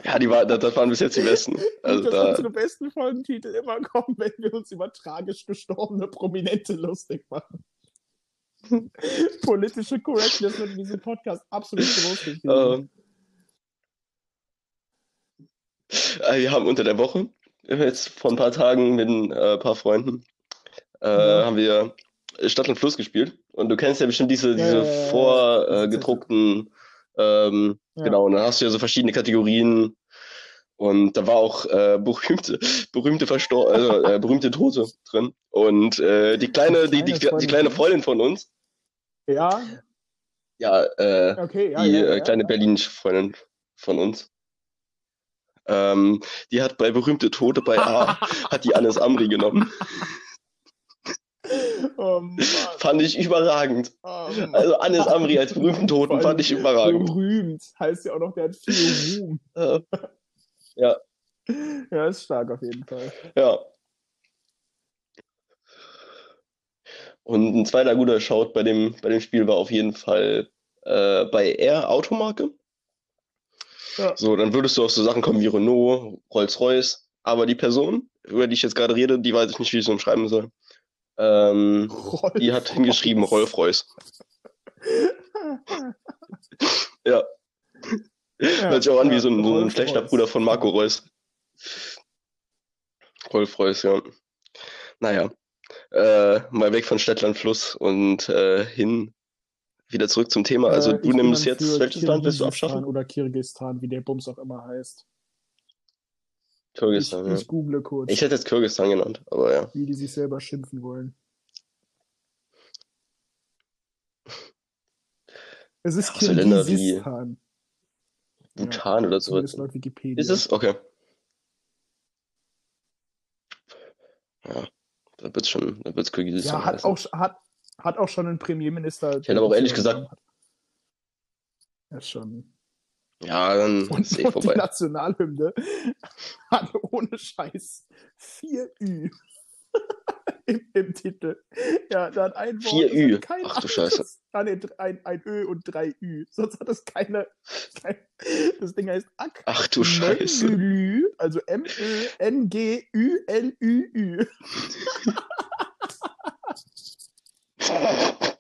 [SPEAKER 2] Ja, die war, das, das waren bis jetzt die besten. Also
[SPEAKER 1] dass
[SPEAKER 2] da,
[SPEAKER 1] unsere besten Folgentitel immer kommen, wenn wir uns über tragisch gestorbene Prominente lustig machen. Politische Correctness wird in diesem Podcast absolut großgeschrieben.
[SPEAKER 2] äh, wir haben unter der Woche, jetzt vor ein paar Tagen mit ein äh, paar Freunden, äh,
[SPEAKER 1] Ja.
[SPEAKER 2] haben wir Stadt und Fluss gespielt. Und du kennst ja bestimmt diese, diese
[SPEAKER 1] ja, ja, ja.
[SPEAKER 2] vorgedruckten, ähm,
[SPEAKER 1] Ja.
[SPEAKER 2] genau, und dann hast du ja so verschiedene Kategorien. Und da war auch äh, berühmte, berühmte Verstor also, äh, berühmte Tote drin. Und äh, die kleine, die, die,
[SPEAKER 1] Kleine
[SPEAKER 2] die kleine Freundin von uns,
[SPEAKER 1] Ja,
[SPEAKER 2] ja, äh,
[SPEAKER 1] okay, ja.
[SPEAKER 2] die
[SPEAKER 1] ja,
[SPEAKER 2] äh,
[SPEAKER 1] ja,
[SPEAKER 2] kleine berlinische Freundin von uns. Ähm, die hat bei berühmte Tote bei A, hat die Anis Amri genommen.
[SPEAKER 1] Oh.
[SPEAKER 2] Fand ich überragend.
[SPEAKER 1] Oh.
[SPEAKER 2] Also Anis Amri als berühmten Toten fand ich überragend.
[SPEAKER 1] Berühmt heißt ja auch noch, der hat viel Ruhm.
[SPEAKER 2] Äh,
[SPEAKER 1] Ja, ist stark auf jeden Fall.
[SPEAKER 2] ja. Und ein zweiter guter Shout bei dem, bei dem Spiel war auf jeden Fall äh, bei R Automarke.
[SPEAKER 1] Ja.
[SPEAKER 2] So, dann würdest du auf so Sachen kommen wie Renault, Rolls-Royce. Aber die Person, über die ich jetzt gerade rede, die weiß ich nicht, wie ich es umschreiben soll. Ähm, die hat hingeschrieben Rolf-Royce. Ja, hört sich auch an wie so ein, so ein schlechter Bruder von Marco Reus. Rolf-Royce, ja. Naja, äh, mal weg von Städtland Fluss und äh, hin wieder zurück zum Thema. Also
[SPEAKER 1] Äh,
[SPEAKER 2] du
[SPEAKER 1] ich
[SPEAKER 2] nimmst jetzt, welches Land willst du abschaffen?
[SPEAKER 1] Oder Kirgistan, wie der Bums auch immer heißt. Ich,
[SPEAKER 2] Kirgisistan, ja.
[SPEAKER 1] ich google kurz,
[SPEAKER 2] Ich hätte jetzt Kirgisistan genannt, aber ja.
[SPEAKER 1] wie die sich selber schimpfen wollen. Es ist
[SPEAKER 2] Ja, so Länder wie
[SPEAKER 1] Kirgisistan.
[SPEAKER 2] Bhutan oder so.
[SPEAKER 1] Wikipedia.
[SPEAKER 2] Ist es? Okay. Ja, da wird's schon, da wird's Kirgisistan
[SPEAKER 1] Ja, hat
[SPEAKER 2] heißen.
[SPEAKER 1] auch, hat, hat auch schon einen Premierminister.
[SPEAKER 2] Ich hätte aber auch ehrlich gesagt-
[SPEAKER 1] Ja, schon.
[SPEAKER 2] Ja, dann
[SPEAKER 1] Und,
[SPEAKER 2] ist eh
[SPEAKER 1] und die
[SPEAKER 2] vorbei.
[SPEAKER 1] Nationalhymne hat ohne Scheiß vier Ü im, im Titel. Ja, da hat ein Wort.
[SPEAKER 2] Vier
[SPEAKER 1] das
[SPEAKER 2] Ü?
[SPEAKER 1] kein
[SPEAKER 2] Ach du Scheiße.
[SPEAKER 1] Ah, nee, ein, ein Ö und drei Ü. Sonst hat es keine. kein, das Ding heißt Ak.
[SPEAKER 2] Ach du Scheiße.
[SPEAKER 1] Menülü, also M-Ö-N-G-Ü-L-Ü-Ü.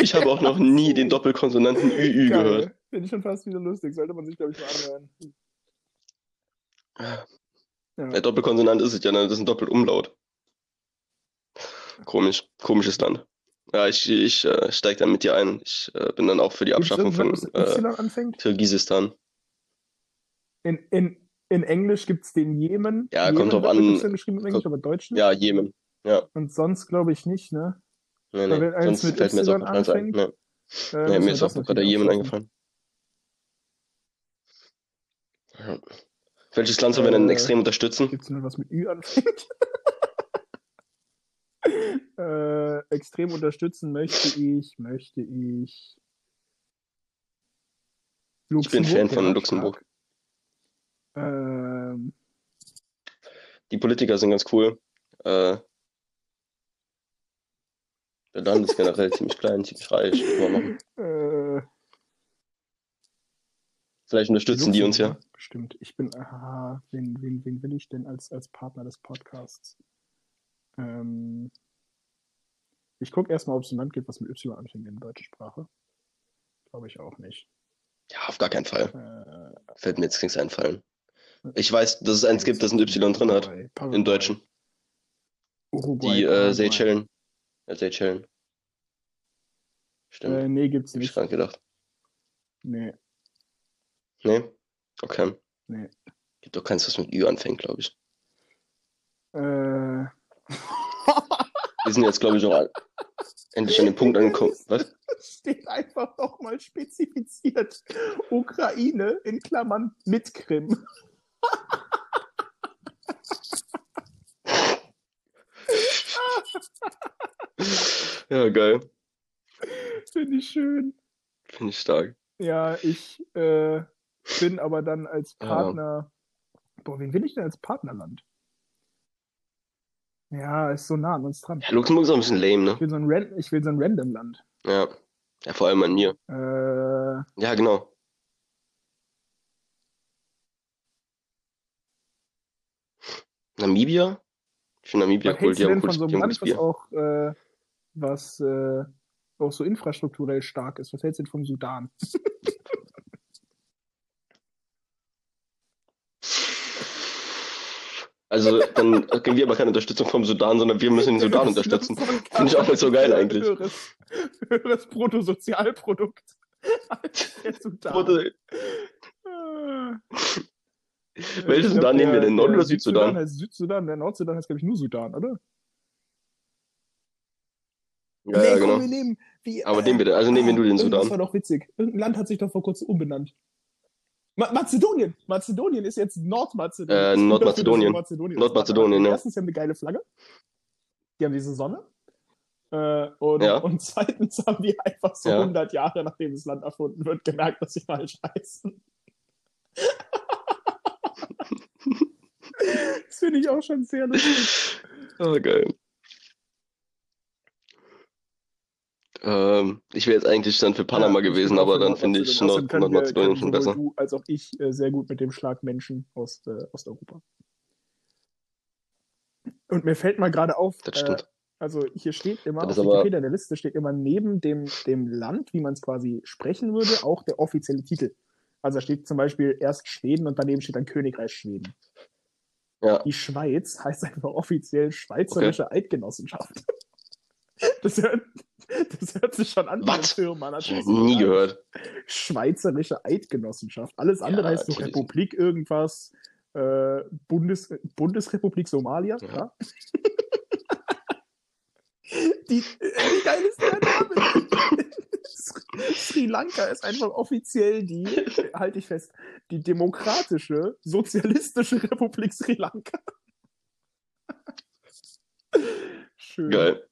[SPEAKER 2] Ich habe auch noch nie den Doppelkonsonanten ÜÜ gehört.
[SPEAKER 1] Finde ich schon fast wieder lustig. Sollte man sich, glaube ich, mal anhören. Ja.
[SPEAKER 2] Doppelkonsonant ist es ja, ne? das ist ein Doppelumlaut. Komisch, komisches Land. Ja, ich, ich äh, steige dann mit dir ein. Ich äh, bin dann auch für die Abschaffung von äh? Kirgisistan.
[SPEAKER 1] In, in, in Englisch gibt es den Jemen.
[SPEAKER 2] Ja,
[SPEAKER 1] Jemen
[SPEAKER 2] kommt drauf an.
[SPEAKER 1] Geschrieben im Englisch, aber Deutsch nicht.
[SPEAKER 2] Ja, Jemen. Ja,
[SPEAKER 1] Und sonst glaube ich nicht, ne?
[SPEAKER 2] nee,
[SPEAKER 1] Aber
[SPEAKER 2] nee.
[SPEAKER 1] wenn
[SPEAKER 2] Sonst
[SPEAKER 1] mit
[SPEAKER 2] fällt mir jetzt auch ein. Nee,
[SPEAKER 1] Äh,
[SPEAKER 2] nee, mir ist auch gerade der Jemen eingefallen. Ja. Welches Land sollen wir denn
[SPEAKER 1] Äh,
[SPEAKER 2] extrem unterstützen?
[SPEAKER 1] Gibt es noch was mit Ü anfängt? äh, extrem unterstützen möchte ich, möchte ich.
[SPEAKER 2] Ich bin Fan von Luxemburg.
[SPEAKER 1] Ähm,
[SPEAKER 2] Die Politiker sind ganz cool. Äh, der Land ist generell ziemlich klein, ziemlich reich.
[SPEAKER 1] Äh,
[SPEAKER 2] Vielleicht unterstützen die uns ja.
[SPEAKER 1] Stimmt. Ich bin, aha, wen, wen, wen will ich denn als, als Partner des Podcasts? Ähm, ich gucke erstmal, ob es ein Land gibt, was mit Y anfängt in deutscher Sprache. Glaube ich auch nicht.
[SPEAKER 2] Ja, auf gar keinen Fall.
[SPEAKER 1] Äh,
[SPEAKER 2] Fällt mir jetzt nichts einfallen. Ich weiß, dass es eins gibt, das ein Y drin hat.
[SPEAKER 1] Paraguay,
[SPEAKER 2] Im Deutschen.
[SPEAKER 1] Uruguay,
[SPEAKER 2] Die äh. Seychellen. Ja, Seychellen. Stimmt.
[SPEAKER 1] Äh, nee, gibt's
[SPEAKER 2] Hab ich
[SPEAKER 1] nicht.
[SPEAKER 2] gedacht.
[SPEAKER 1] Nee,
[SPEAKER 2] Nee? Okay.
[SPEAKER 1] nee.
[SPEAKER 2] Gibt doch keins, was mit Ü anfängt, glaube ich.
[SPEAKER 1] Äh,
[SPEAKER 2] Die sind jetzt, glaube ich, auch endlich an den Punkt angekommen. Was?
[SPEAKER 1] steht einfach nochmal spezifiziert. Ukraine in Klammern mit Krim.
[SPEAKER 2] Ja, geil.
[SPEAKER 1] Finde ich schön.
[SPEAKER 2] Finde ich stark.
[SPEAKER 1] Ja, ich äh, bin aber dann als
[SPEAKER 2] Ja.
[SPEAKER 1] Partner. Boah, wen will ich denn als Partnerland? Ja, ist so nah an uns dran.
[SPEAKER 2] Ja, Luxemburg ist auch ein bisschen lame, ne?
[SPEAKER 1] Ich will so ein, Ran ich will so ein Random-Land.
[SPEAKER 2] Ja. Ja, vor allem an mir.
[SPEAKER 1] Äh,
[SPEAKER 2] Ja, genau. Namibia? Ich finde Namibia
[SPEAKER 1] was
[SPEAKER 2] cool. Die
[SPEAKER 1] du
[SPEAKER 2] haben
[SPEAKER 1] denn von
[SPEAKER 2] cooles,
[SPEAKER 1] so einem Land, was auch, äh, was äh, auch so infrastrukturell stark ist? Was hältst du denn vom Sudan?
[SPEAKER 2] Also, dann kriegen wir aber keine Unterstützung vom Sudan, sondern wir müssen den Sudan unterstützen. Finde ich auch nicht so geil eigentlich.
[SPEAKER 1] Höheres, höheres Bruttosozialprodukt als der Sudan. Ich glaub,
[SPEAKER 2] Sudan nehmen wir denn? Nord-
[SPEAKER 1] der
[SPEAKER 2] oder
[SPEAKER 1] Südsudan
[SPEAKER 2] Südsudan?
[SPEAKER 1] heißt Südsudan, der Nordsudan heißt, glaube ich, nur Sudan, oder?
[SPEAKER 2] Ja,
[SPEAKER 1] nee,
[SPEAKER 2] ja,
[SPEAKER 1] komm,
[SPEAKER 2] genau.
[SPEAKER 1] wir nehmen. Wie,
[SPEAKER 2] Aber nehmen wir den, also nehmen wir nur den Sudan.
[SPEAKER 1] war doch witzig. Irgendein Land hat sich doch vor kurzem umbenannt. Ma Mazedonien. Mazedonien ist jetzt Nordmazedonien.
[SPEAKER 2] Äh, Nordmazedonien. Nordmazedonien,
[SPEAKER 1] haben.
[SPEAKER 2] ja.
[SPEAKER 1] Erstens, die haben eine geile Flagge. Die haben diese Sonne. Äh, und,
[SPEAKER 2] Ja.
[SPEAKER 1] und zweitens haben die einfach so
[SPEAKER 2] Ja.
[SPEAKER 1] 100 Jahre, nachdem das Land erfunden wird, gemerkt, dass sie falsch heißen. das finde ich auch schon sehr lustig.
[SPEAKER 2] Ah, geil. Ähm, ich wäre jetzt eigentlich dann für Panama
[SPEAKER 1] Ja,
[SPEAKER 2] gewesen, aber dann finde ich
[SPEAKER 1] Nordmazedonien.
[SPEAKER 2] Nord schon besser.
[SPEAKER 1] Du als auch ich äh, sehr gut mit dem Schlag Menschen aus äh, Osteuropa. Und mir fällt mal gerade auf,
[SPEAKER 2] Das
[SPEAKER 1] äh,
[SPEAKER 2] stimmt.
[SPEAKER 1] also hier steht immer,
[SPEAKER 2] Das
[SPEAKER 1] auf Wikipedia in der Liste steht immer neben dem, dem Land, wie man es quasi sprechen würde, auch der offizielle Titel. Also da steht zum Beispiel erst Schweden und daneben steht dann Königreich Schweden.
[SPEAKER 2] Ja.
[SPEAKER 1] Die Schweiz heißt einfach offiziell Schweizerische Eidgenossenschaft. Das hört, das hört sich schon an
[SPEAKER 2] Was?
[SPEAKER 1] Natürlich
[SPEAKER 2] habe nie gehört.
[SPEAKER 1] Schweizerische Eidgenossenschaft. Alles andere
[SPEAKER 2] Ja,
[SPEAKER 1] heißt so. Republik irgendwas. Äh, Bundes, Bundesrepublik Somalia.
[SPEAKER 2] Ja.
[SPEAKER 1] Ja. Die, äh, wie geil ist der Name? Sri Lanka ist einfach offiziell die, halte ich fest, die demokratische, sozialistische Republik Sri Lanka. Schön.
[SPEAKER 2] Geil.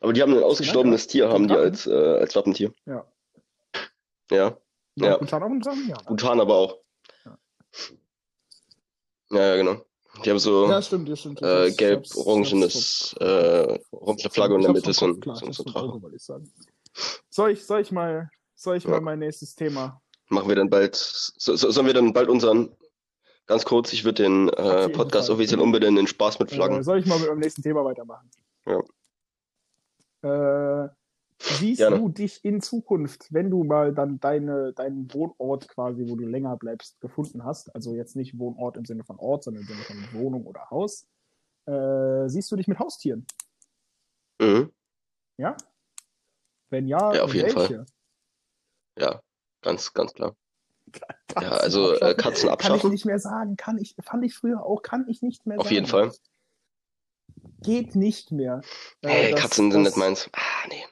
[SPEAKER 2] Aber die haben ein ausgestorbenes Tier, haben die als, äh, als Wappentier.
[SPEAKER 1] Ja.
[SPEAKER 2] Ja.
[SPEAKER 1] Ja.
[SPEAKER 2] Ja.
[SPEAKER 1] Bhutan auch? Ja.
[SPEAKER 2] Bhutan aber auch.
[SPEAKER 1] Ja.
[SPEAKER 2] Ja, genau. Die haben so
[SPEAKER 1] Ja, stimmt, ja, stimmt.
[SPEAKER 2] äh,
[SPEAKER 1] hab's- ich
[SPEAKER 2] gelb-orangenes, äh, orange Flagge und in der Mitte so ein, so, ein Drache.
[SPEAKER 1] Soll ich, soll ich mal, soll ich
[SPEAKER 2] Ja.
[SPEAKER 1] mal mein nächstes Thema?
[SPEAKER 2] Machen wir dann bald, so, so, sollen wir dann bald unseren, ganz kurz, ich würde den äh, Podcast offiziell umbenennen in Spaß mit
[SPEAKER 1] Äh,
[SPEAKER 2] Flaggen.
[SPEAKER 1] soll ich mal mit meinem nächsten Thema weitermachen?
[SPEAKER 2] Ja.
[SPEAKER 1] Äh, siehst
[SPEAKER 2] Gerne.
[SPEAKER 1] du dich in Zukunft, wenn du mal dann deine, deinen Wohnort quasi, wo du länger bleibst, gefunden hast, also jetzt nicht Wohnort im Sinne von Ort, sondern im Sinne von Wohnung oder Haus, äh, siehst du dich mit Haustieren?
[SPEAKER 2] Mhm.
[SPEAKER 1] Ja? Wenn ja,
[SPEAKER 2] Ja, auf jeden Fall.
[SPEAKER 1] welche?
[SPEAKER 2] Ja, ganz, ganz klar.
[SPEAKER 1] Katzen
[SPEAKER 2] Ja, also äh,
[SPEAKER 1] abschaffen?
[SPEAKER 2] Katzen
[SPEAKER 1] Kann ich
[SPEAKER 2] abschaffen,
[SPEAKER 1] nicht mehr sagen. Kann ich, fand ich früher auch, kann ich nicht mehr
[SPEAKER 2] auf
[SPEAKER 1] sagen.
[SPEAKER 2] jeden Fall.
[SPEAKER 1] Geht nicht mehr. Äh,
[SPEAKER 2] Hey,
[SPEAKER 1] das-
[SPEAKER 2] Katzen sind
[SPEAKER 1] das-
[SPEAKER 2] nicht meins. Ah, nee.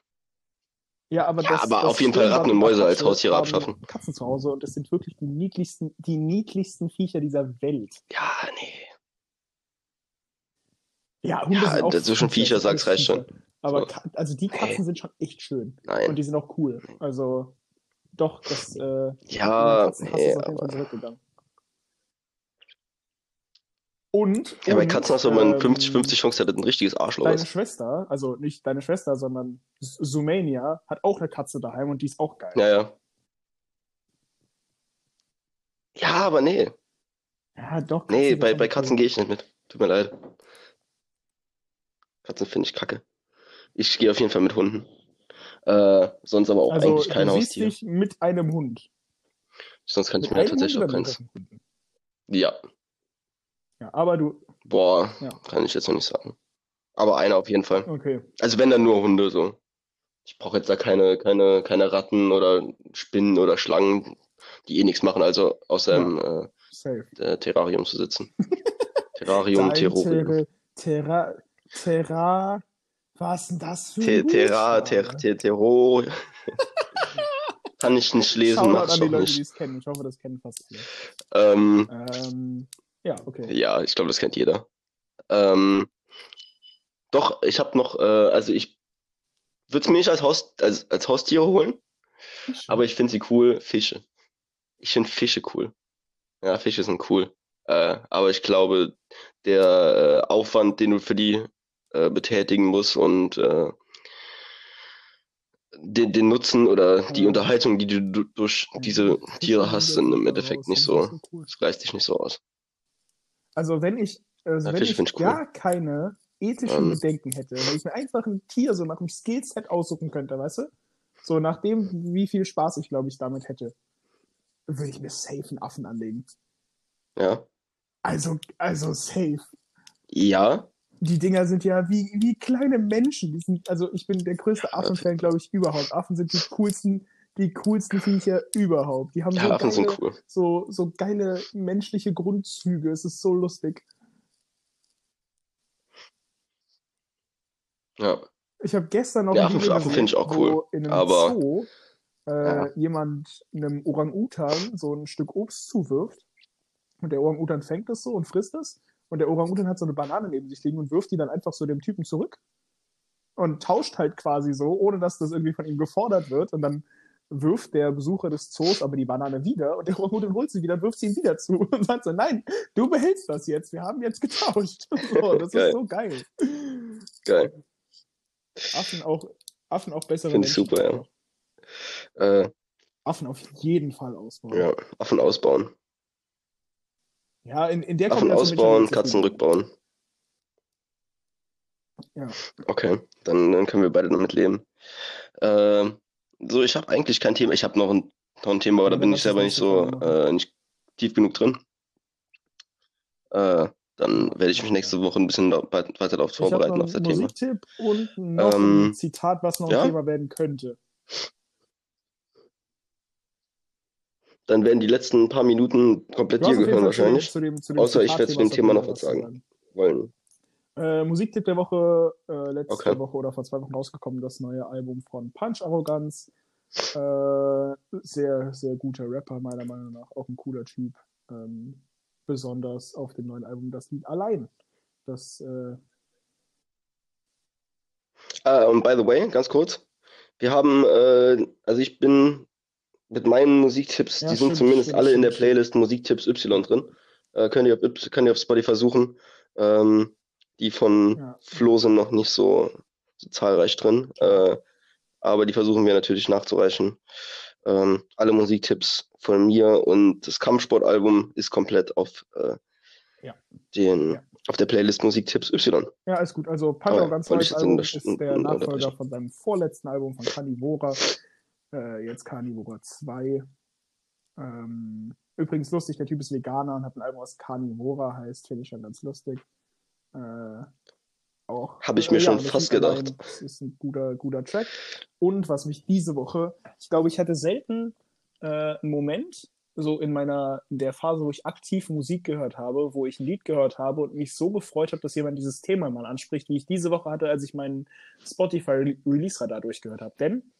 [SPEAKER 1] Ja, aber,
[SPEAKER 2] Ja,
[SPEAKER 1] das,
[SPEAKER 2] aber
[SPEAKER 1] das
[SPEAKER 2] auf jeden Fall Ratten und Mäuse als Haustiere abschaffen.
[SPEAKER 1] Katzen zu Hause und das sind wirklich die niedlichsten, die niedlichsten Viecher dieser Welt.
[SPEAKER 2] Ja, nee.
[SPEAKER 1] Ja, Hunde
[SPEAKER 2] Ja,
[SPEAKER 1] sind auch
[SPEAKER 2] dazwischen Viecher, sag's, reicht
[SPEAKER 1] Viecher. Aber
[SPEAKER 2] So.
[SPEAKER 1] Also die Katzen
[SPEAKER 2] Nee.
[SPEAKER 1] sind schon echt schön. Und
[SPEAKER 2] Nein.
[SPEAKER 1] die sind auch cool. Also doch, das äh,
[SPEAKER 2] Ja, nee,
[SPEAKER 1] ist auf jeden Fall
[SPEAKER 2] aber.
[SPEAKER 1] zurückgegangen. Und,
[SPEAKER 2] Ja, bei Katzen hast du immer eine
[SPEAKER 1] ähm,
[SPEAKER 2] 50-50 Chance, dass das ein richtiges Arschloch
[SPEAKER 1] Deine
[SPEAKER 2] ist.
[SPEAKER 1] Schwester, also nicht deine Schwester, sondern Sumania, hat auch eine Katze daheim und die ist auch geil.
[SPEAKER 2] Ja, ja. Ja, aber nee.
[SPEAKER 1] Ja, doch.
[SPEAKER 2] Nee,
[SPEAKER 1] sind
[SPEAKER 2] bei, bei. Katzen gehe ich nicht mit. Tut mir leid. Katzen finde ich kacke. Ich gehe auf jeden Fall mit Hunden. Äh, sonst aber auch
[SPEAKER 1] Also,
[SPEAKER 2] eigentlich kein
[SPEAKER 1] du siehst
[SPEAKER 2] Haustier.
[SPEAKER 1] dich mit einem Hund.
[SPEAKER 2] Sonst kann ich
[SPEAKER 1] Mit
[SPEAKER 2] mir
[SPEAKER 1] einem Hund
[SPEAKER 2] tatsächlich auch keins. Ja,
[SPEAKER 1] Ja, aber du,
[SPEAKER 2] boah,
[SPEAKER 1] Ja.
[SPEAKER 2] kann ich jetzt noch nicht sagen. Aber einer auf jeden Fall.
[SPEAKER 1] okay.
[SPEAKER 2] Also wenn dann nur Hunde so. Ich brauche jetzt da keine, keine, keine Ratten oder Spinnen oder Schlangen, die eh nichts machen, also außer im
[SPEAKER 1] Safe.
[SPEAKER 2] äh, äh, Terrarium zu sitzen. Terrarium, Terrorium.
[SPEAKER 1] Terra, Terra, Terra. Was ist denn das für ein
[SPEAKER 2] Terra, Ter
[SPEAKER 1] Buchstabe?
[SPEAKER 2] Ter Terro. Kann ich nicht lesen, auch
[SPEAKER 1] Leute, die
[SPEAKER 2] nicht.
[SPEAKER 1] Ich hoffe, das kennen fast alle.
[SPEAKER 2] Ähm,
[SPEAKER 1] Ähm, ja, okay.
[SPEAKER 2] ja, ich glaube, das kennt jeder. Ähm, doch, ich habe noch, äh, also ich würde es mir nicht als, Haus, als, als Haustiere holen, aber ich finde sie cool, Fische. Ich finde Fische cool. Ja, Fische sind cool. Äh, aber ich glaube, der äh, Aufwand, den du für die äh, betätigen musst und äh, den, den Nutzen oder die. Unterhaltung, die du du durch diese Tiere hast, sind im Endeffekt nicht so, das reißt dich nicht so aus.
[SPEAKER 1] Also wenn ich, also wenn ich
[SPEAKER 2] ich cool.
[SPEAKER 1] gar keine ethischen
[SPEAKER 2] Ähm.
[SPEAKER 1] Bedenken hätte, wenn ich mir einfach ein Tier so nach dem Skillset aussuchen könnte, weißt du? So nach dem, wie viel Spaß ich, glaube ich, damit hätte, würde ich mir safe einen Affen anlegen.
[SPEAKER 2] Ja.
[SPEAKER 1] Also, also safe.
[SPEAKER 2] Ja,
[SPEAKER 1] Die Dinger sind ja wie, wie kleine Menschen. Die sind, also ich bin der größte Affenfan, glaube ich, überhaupt. Affen sind die coolsten, die coolsten Viecher überhaupt. Die haben
[SPEAKER 2] ja,
[SPEAKER 1] so geile,
[SPEAKER 2] sind cool.
[SPEAKER 1] so, so geile menschliche Grundzüge. Es ist so lustig.
[SPEAKER 2] Ja.
[SPEAKER 1] Ich habe gestern noch
[SPEAKER 2] Ja,
[SPEAKER 1] ein Video gesehen,
[SPEAKER 2] auch
[SPEAKER 1] wo
[SPEAKER 2] cool,
[SPEAKER 1] in einem
[SPEAKER 2] aber-
[SPEAKER 1] Zoo äh,
[SPEAKER 2] Ja.
[SPEAKER 1] jemand einem Orang-Utan so ein Stück Obst zuwirft und der Orang-Utan fängt es so und frisst es und der Orang-Utan hat so eine Banane neben sich liegen und wirft die dann einfach so dem Typen zurück und tauscht halt quasi so, ohne dass das irgendwie von ihm gefordert wird und dann wirft der Besucher des Zoos aber die Banane wieder und der Orang-Utan holt sie wieder und wirft sie ihm wieder zu und sagt so, nein, du behältst das jetzt, wir haben jetzt getauscht. So, das
[SPEAKER 2] Geil.
[SPEAKER 1] ist so geil.
[SPEAKER 2] Geil.
[SPEAKER 1] Affen auch, Affen auch bessere
[SPEAKER 2] Finde ich super, ja. Äh,
[SPEAKER 1] Affen auf jeden Fall ausbauen.
[SPEAKER 2] ja, Affen ausbauen.
[SPEAKER 1] Ja, in, in der
[SPEAKER 2] Affen ausbauen, Katzen rückbauen.
[SPEAKER 1] Ja.
[SPEAKER 2] Okay, dann, dann können wir beide damit leben. Äh, so, ich habe eigentlich kein Thema. Ich habe noch ein, noch ein Thema, aber da bin ich selber nicht so
[SPEAKER 1] mal
[SPEAKER 2] äh, nicht tief genug drin. Äh, dann werde ich mich nächste Woche ein bisschen weiter darauf vorbereiten auf das Thema.
[SPEAKER 1] Musiktipp und noch
[SPEAKER 2] Ähm,
[SPEAKER 1] ein Zitat, was noch ein
[SPEAKER 2] ja?
[SPEAKER 1] Thema werden könnte.
[SPEAKER 2] Dann werden die letzten paar Minuten komplett dir gehören wahrscheinlich.
[SPEAKER 1] zu dem, zu dem
[SPEAKER 2] Außer ich werde zu dem Thema noch was sagen wollen.
[SPEAKER 1] Äh, Musiktipp der Woche, äh, letzte
[SPEAKER 2] Okay.
[SPEAKER 1] Woche oder vor zwei Wochen rausgekommen, das neue Album von Punch Arroganz. Äh, sehr, sehr guter Rapper, meiner Meinung nach. Auch ein cooler Typ. Ähm, besonders auf dem neuen Album das Lied Allein. Das, äh,
[SPEAKER 2] Ah, und by the way, ganz kurz. Wir haben, äh, also ich bin mit meinen Musiktipps,
[SPEAKER 1] Ja,
[SPEAKER 2] die sind zumindest
[SPEAKER 1] stimmt,
[SPEAKER 2] alle in der. Playlist Musiktipps Y drin. Äh, könnt ihr auf, könnt ihr auf Spotify suchen. Ähm, die von
[SPEAKER 1] Ja.
[SPEAKER 2] Flo sind noch nicht so, so zahlreich drin. Äh, aber die versuchen wir natürlich nachzureichen. Ähm, alle Musiktipps von mir und das Kampfsportalbum ist komplett auf, äh,
[SPEAKER 1] Ja.
[SPEAKER 2] den,
[SPEAKER 1] Ja.
[SPEAKER 2] auf der Playlist Musiktipps Y.
[SPEAKER 1] Ja, ist gut. Also Arroganz
[SPEAKER 2] wollte
[SPEAKER 1] neues Album ist der Nachfolger von seinem vorletzten Album von Carnivora. Äh, jetzt Carnivora 2. Ähm, übrigens lustig, der Typ ist Veganer und hat ein Album, was Carnivora heißt. Finde ich schon ganz lustig. Äh, auch,
[SPEAKER 2] Hab ich mir schon
[SPEAKER 1] und das
[SPEAKER 2] fast gedacht.
[SPEAKER 1] Das ist ein guter, guter Track. Und was mich diese Woche, ich glaube, ich hatte selten äh, einen Moment, so in meiner, in der Phase, wo ich aktiv Musik gehört habe, wo ich ein Lied gehört habe und mich so gefreut habe, dass jemand dieses Thema mal anspricht, wie ich diese Woche hatte, als ich meinen Spotify Release Radar durchgehört habe. Denn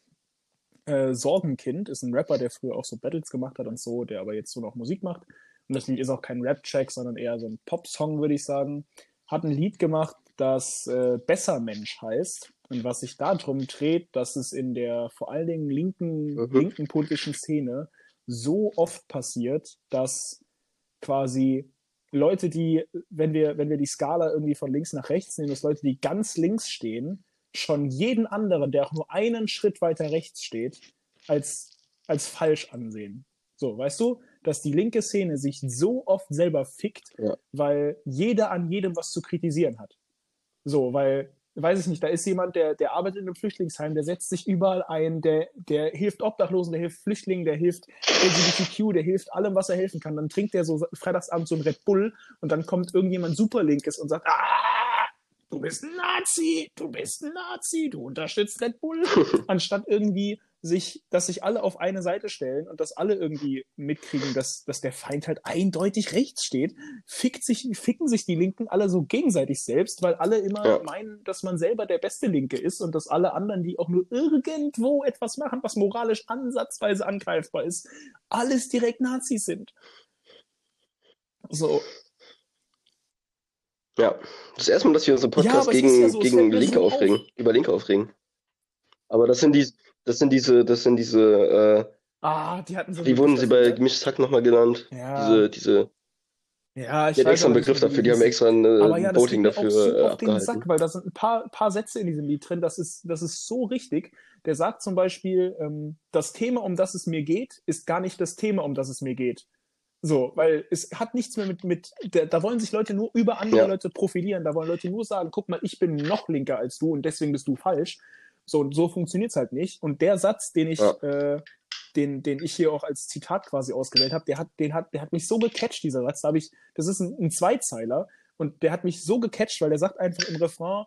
[SPEAKER 1] äh, Sorgenkind ist ein Rapper, der früher auch so Battles gemacht hat und so, der aber jetzt so noch Musik macht. Und das Lied ist auch kein Rap-Track, sondern eher so ein Pop-Song, würde ich sagen. Hat ein Lied gemacht, das äh, Besser Mensch heißt. Und was sich darum dreht, dass es in der vor allen Dingen linken,
[SPEAKER 2] Mhm.
[SPEAKER 1] linken politischen Szene so oft passiert, dass quasi Leute, die, wenn wir, wenn wir die Skala irgendwie von links nach rechts nehmen, dass Leute, die ganz links stehen, schon jeden anderen, der auch nur einen Schritt weiter rechts steht, als, als falsch ansehen. So, weißt du, dass die linke Szene sich so oft selber fickt,
[SPEAKER 2] Ja.
[SPEAKER 1] weil jeder an jedem was zu kritisieren hat. So, weil, weiß ich nicht, da ist jemand, der, der arbeitet in einem Flüchtlingsheim, der setzt sich überall ein, der, der hilft Obdachlosen, der hilft Flüchtlingen, der hilft LGBTQ, der hilft allem, was er helfen kann. Dann trinkt er so freitagsabends so ein Red Bull und dann kommt irgendjemand Superlinkes und sagt, ah, du bist ein Nazi, du bist ein Nazi, du unterstützt Red Bull, anstatt irgendwie sich, dass sich alle auf eine Seite stellen und dass alle irgendwie mitkriegen, dass, dass der Feind halt eindeutig rechts steht, fickt sich, ficken sich die Linken alle so gegenseitig selbst, weil alle immer
[SPEAKER 2] Ja.
[SPEAKER 1] meinen, dass man selber der beste Linke ist und dass alle anderen, die auch nur irgendwo etwas machen, was moralisch ansatzweise angreifbar ist, alles direkt Nazis sind. So,
[SPEAKER 2] Ja, das erste Mal, dass wir unseren
[SPEAKER 1] Ja,
[SPEAKER 2] Podcast
[SPEAKER 1] ist
[SPEAKER 2] gegen,
[SPEAKER 1] ja so,
[SPEAKER 2] gegen Linke aufregen, über Linke aufregen. Aber das sind die, das sind diese, das sind diese,
[SPEAKER 1] ah, die hatten so
[SPEAKER 2] äh,
[SPEAKER 1] einen
[SPEAKER 2] wurden sie bei
[SPEAKER 1] dafür,
[SPEAKER 2] gemischtes Hack nochmal genannt?
[SPEAKER 1] Ja.
[SPEAKER 2] Diese, diese,
[SPEAKER 1] Ja, ich
[SPEAKER 2] die
[SPEAKER 1] weiß
[SPEAKER 2] extra einen Begriff dafür, die haben extra ein äh,
[SPEAKER 1] Aber ja, das
[SPEAKER 2] Voting
[SPEAKER 1] mir auch
[SPEAKER 2] dafür
[SPEAKER 1] so
[SPEAKER 2] äh,
[SPEAKER 1] auf den Sack, weil da sind ein paar, paar Sätze in diesem Lied drin, das ist, das ist so richtig. Der sagt zum Beispiel, ähm, das Thema, um das es mir geht, ist gar nicht das Thema, um das es mir geht. So, weil es hat nichts mehr mit, mit da, da wollen sich Leute nur über andere
[SPEAKER 2] Ja.
[SPEAKER 1] Leute profilieren, da wollen Leute nur sagen, guck mal, ich bin noch linker als du und deswegen bist du falsch. So, und so funktioniert's halt nicht. Und der Satz, den ich,
[SPEAKER 2] Ja.
[SPEAKER 1] äh, den, den ich hier auch als Zitat quasi ausgewählt habe, der hat, den hat, der hat mich so gecatcht, dieser Satz. Da habe ich, das ist ein, ein Zweizeiler und der hat mich so gecatcht, weil der sagt einfach im Refrain,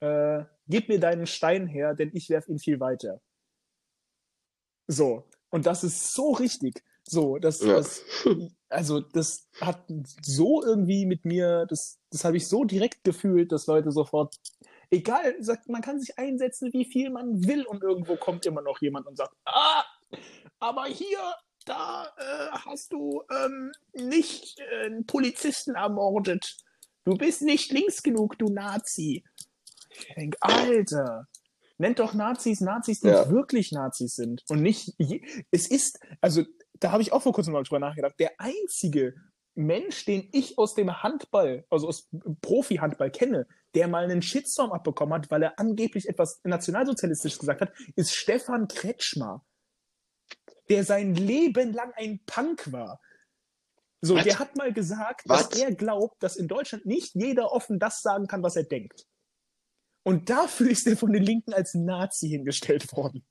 [SPEAKER 1] äh, gib mir deinen Stein her, denn ich werf ihn viel weiter. So. Und das ist so richtig. So, das,
[SPEAKER 2] Ja.
[SPEAKER 1] das, also das hat so irgendwie mit mir, das, das habe ich so direkt gefühlt, dass Leute sofort, egal, sagt, man kann sich einsetzen, wie viel man will und irgendwo kommt immer noch jemand und sagt, ah, aber hier, da äh, hast du ähm, nicht äh, einen Polizisten ermordet. Du bist nicht links genug, du Nazi. Ich denke, Alter, nennt doch Nazis Nazis, die
[SPEAKER 2] Ja.
[SPEAKER 1] wirklich Nazis sind. Und nicht, je, es ist, also da habe ich auch vor kurzem mal drüber nachgedacht, der einzige Mensch, den ich aus dem Handball, also aus Profi-Handball kenne, der mal einen Shitstorm abbekommen hat, weil er angeblich etwas nationalsozialistisches gesagt hat, ist Stefan Kretschmer, der sein Leben lang ein Punk war. So,
[SPEAKER 2] Was?
[SPEAKER 1] der hat mal gesagt,
[SPEAKER 2] Was?
[SPEAKER 1] dass er glaubt, dass in Deutschland nicht jeder offen das sagen kann, was er denkt. Und dafür ist er von den Linken als Nazi hingestellt worden.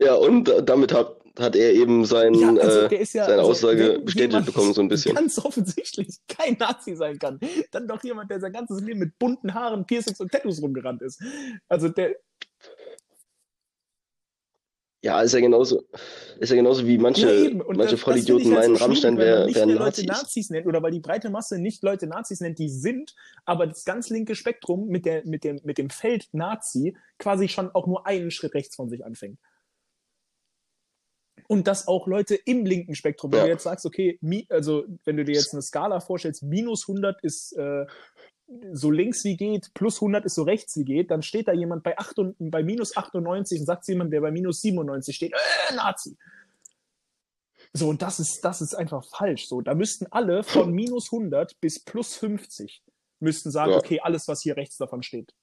[SPEAKER 2] Ja, und äh, damit hat, hat er eben sein,
[SPEAKER 1] Ja, also
[SPEAKER 2] äh,
[SPEAKER 1] ja,
[SPEAKER 2] seine
[SPEAKER 1] also,
[SPEAKER 2] Aussage
[SPEAKER 1] wenn
[SPEAKER 2] bestätigt bekommen, so ein bisschen.
[SPEAKER 1] Ganz offensichtlich kein Nazi sein kann. Dann doch jemand, der sein ganzes Leben mit bunten Haaren, Piercings und Tattoos rumgerannt ist. Also der,
[SPEAKER 2] Ja, ist ja genauso, ist ja genauso wie manche,
[SPEAKER 1] ja
[SPEAKER 2] manche
[SPEAKER 1] das, das
[SPEAKER 2] Vollidioten
[SPEAKER 1] halt so
[SPEAKER 2] meinen,
[SPEAKER 1] schlimm,
[SPEAKER 2] Rammstein wäre
[SPEAKER 1] nicht
[SPEAKER 2] wär
[SPEAKER 1] mehr Leute
[SPEAKER 2] Nazis.
[SPEAKER 1] Nazis nennt oder weil die breite Masse nicht Leute Nazis nennt, die sind, aber das ganz linke Spektrum mit, der, mit, dem, mit dem Feld Nazi quasi schon auch nur einen Schritt rechts von sich anfängt. Und dass auch Leute im linken Spektrum, wenn
[SPEAKER 2] Ja.
[SPEAKER 1] du jetzt sagst, okay, mi, also wenn du dir jetzt eine Skala vorstellst, minus 100 ist äh, so links wie geht, plus 100 ist so rechts wie geht, dann steht da jemand bei, 8 und, bei minus 98 und sagt jemand, der bei minus 97 steht, äh, Nazi. So, und das ist, das ist einfach falsch. So, da müssten alle von minus 100 bis plus 50 müssten sagen,
[SPEAKER 2] Ja.
[SPEAKER 1] okay, alles, was hier rechts davon steht,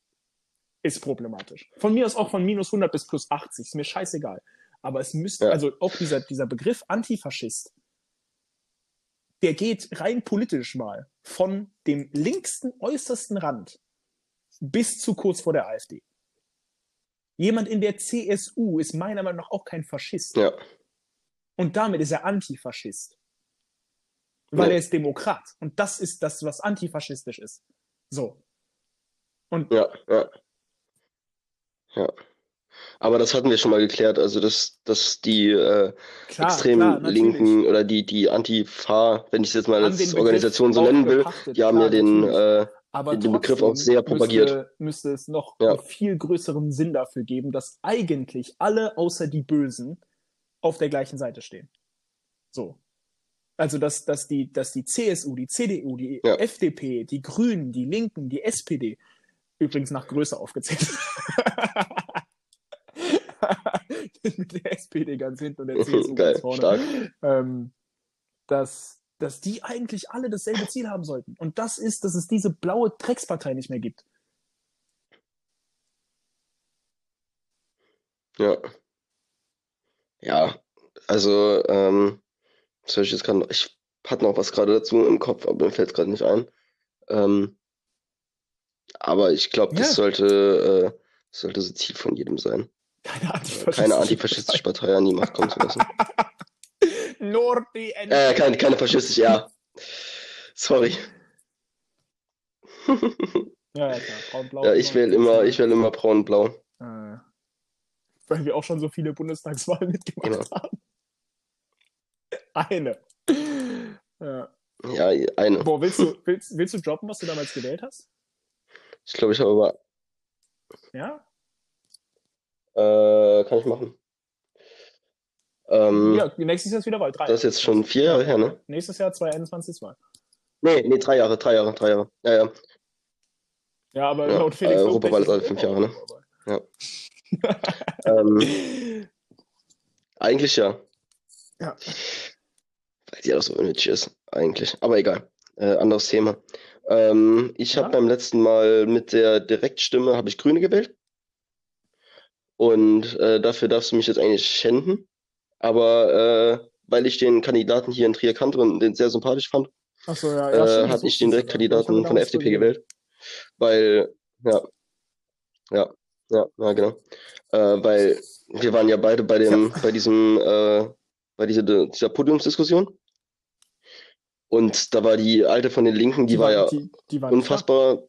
[SPEAKER 1] ist problematisch. Von mir aus auch von minus 100 bis plus 80, ist mir scheißegal. Aber es müsste,
[SPEAKER 2] Ja.
[SPEAKER 1] also auch dieser, dieser Begriff Antifaschist, der geht rein politisch mal von dem linksten, äußersten Rand bis zu kurz vor der AfD. Jemand in der CSU ist meiner Meinung nach auch kein Faschist.
[SPEAKER 2] Ja,
[SPEAKER 1] Und damit ist er Antifaschist. Weil
[SPEAKER 2] Ja.
[SPEAKER 1] er ist Demokrat. Und das ist das, was antifaschistisch ist. So. Und
[SPEAKER 2] ja, ja. Ja. Aber das hatten wir schon mal geklärt, also dass, dass die äh,
[SPEAKER 1] klar,
[SPEAKER 2] extrem
[SPEAKER 1] klar,
[SPEAKER 2] linken oder die, die Antifa, wenn ich es jetzt mal als Organisation so nennen will, die haben
[SPEAKER 1] klar,
[SPEAKER 2] ja den, äh, den Begriff auch sehr propagiert.
[SPEAKER 1] Müsste, müsste es noch
[SPEAKER 2] Ja.
[SPEAKER 1] einen viel größeren Sinn dafür geben, dass eigentlich alle außer die Bösen auf der gleichen Seite stehen. So. Also, dass, dass, die, dass die CSU, die CDU, die
[SPEAKER 2] Ja.
[SPEAKER 1] FDP, die Grünen, die Linken, die SPD, übrigens nach Größe aufgezählt. Mit der SPD ganz hinten und der CSU
[SPEAKER 2] Geil,
[SPEAKER 1] ganz vorne ähm, dass, dass die eigentlich alle dasselbe Ziel haben sollten. Und das ist, dass es diese blaue Dreckspartei nicht mehr gibt.
[SPEAKER 2] Ja. Ja, also, ähm, soll ich jetzt gerade noch? Ich hatte noch was gerade dazu im Kopf, aber mir fällt es gerade nicht ein. Ähm, aber ich glaube, das
[SPEAKER 1] Ja.
[SPEAKER 2] sollte, äh, sollte so Ziel von jedem sein,
[SPEAKER 1] Keine antifaschistische,
[SPEAKER 2] keine antifaschistische Partei an die Macht kommen zu lassen.
[SPEAKER 1] Nur die
[SPEAKER 2] Äh, keine, keine faschistische, ja. Sorry.
[SPEAKER 1] Ja, ja. Braun, blau,
[SPEAKER 2] Ja, ich wähle immer, ich wähle immer braun und blau.
[SPEAKER 1] Äh, weil wir auch schon so viele Bundestagswahlen mitgemacht
[SPEAKER 2] Genau.
[SPEAKER 1] haben. Eine. Ja.
[SPEAKER 2] Ja, eine.
[SPEAKER 1] Boah, willst du, willst, willst du droppen, was du damals gewählt hast?
[SPEAKER 2] Ich glaube, ich habe aber.
[SPEAKER 1] Ja?
[SPEAKER 2] Äh, kann ich machen. Ähm,
[SPEAKER 1] Ja, nächstes Jahr ist wieder Wahl. Drei.
[SPEAKER 2] das ist jetzt schon vier Jahre her, ne?
[SPEAKER 1] Nächstes Jahr 2021 ist Wahl.
[SPEAKER 2] Nee, nee, drei Jahre, drei Jahre, drei Jahre. Ja, ja.
[SPEAKER 1] Ja, aber
[SPEAKER 2] Ja,
[SPEAKER 1] laut Felix
[SPEAKER 2] äh, Europawahl
[SPEAKER 1] ist
[SPEAKER 2] alle fünf Jahre, ne?
[SPEAKER 1] Europawahl.
[SPEAKER 2] Ähm, eigentlich ja.
[SPEAKER 1] Ja.
[SPEAKER 2] Weil die auch so unnötig ist, eigentlich. Aber egal. Äh, anderes Thema. Ähm, ich habe
[SPEAKER 1] Ja.
[SPEAKER 2] beim letzten Mal mit der Direktstimme habe ich Grüne gewählt. Und äh, dafür darfst du mich jetzt eigentlich schänden. Aber äh, weil ich den Kandidaten hier in Trier kannte und den sehr sympathisch fand,
[SPEAKER 1] Achso, ja, ja,
[SPEAKER 2] äh, habe ich den. Direktkandidaten
[SPEAKER 1] Ich
[SPEAKER 2] von der FDP
[SPEAKER 1] so
[SPEAKER 2] gewählt. Weil, ja, ja, ja, ja, genau. Äh, weil wir waren ja beide bei dem, bei diesem, äh, bei dieser, dieser Podiumsdiskussion. Und da war die alte von den Linken, die, war ja
[SPEAKER 1] die, die war
[SPEAKER 2] unfassbar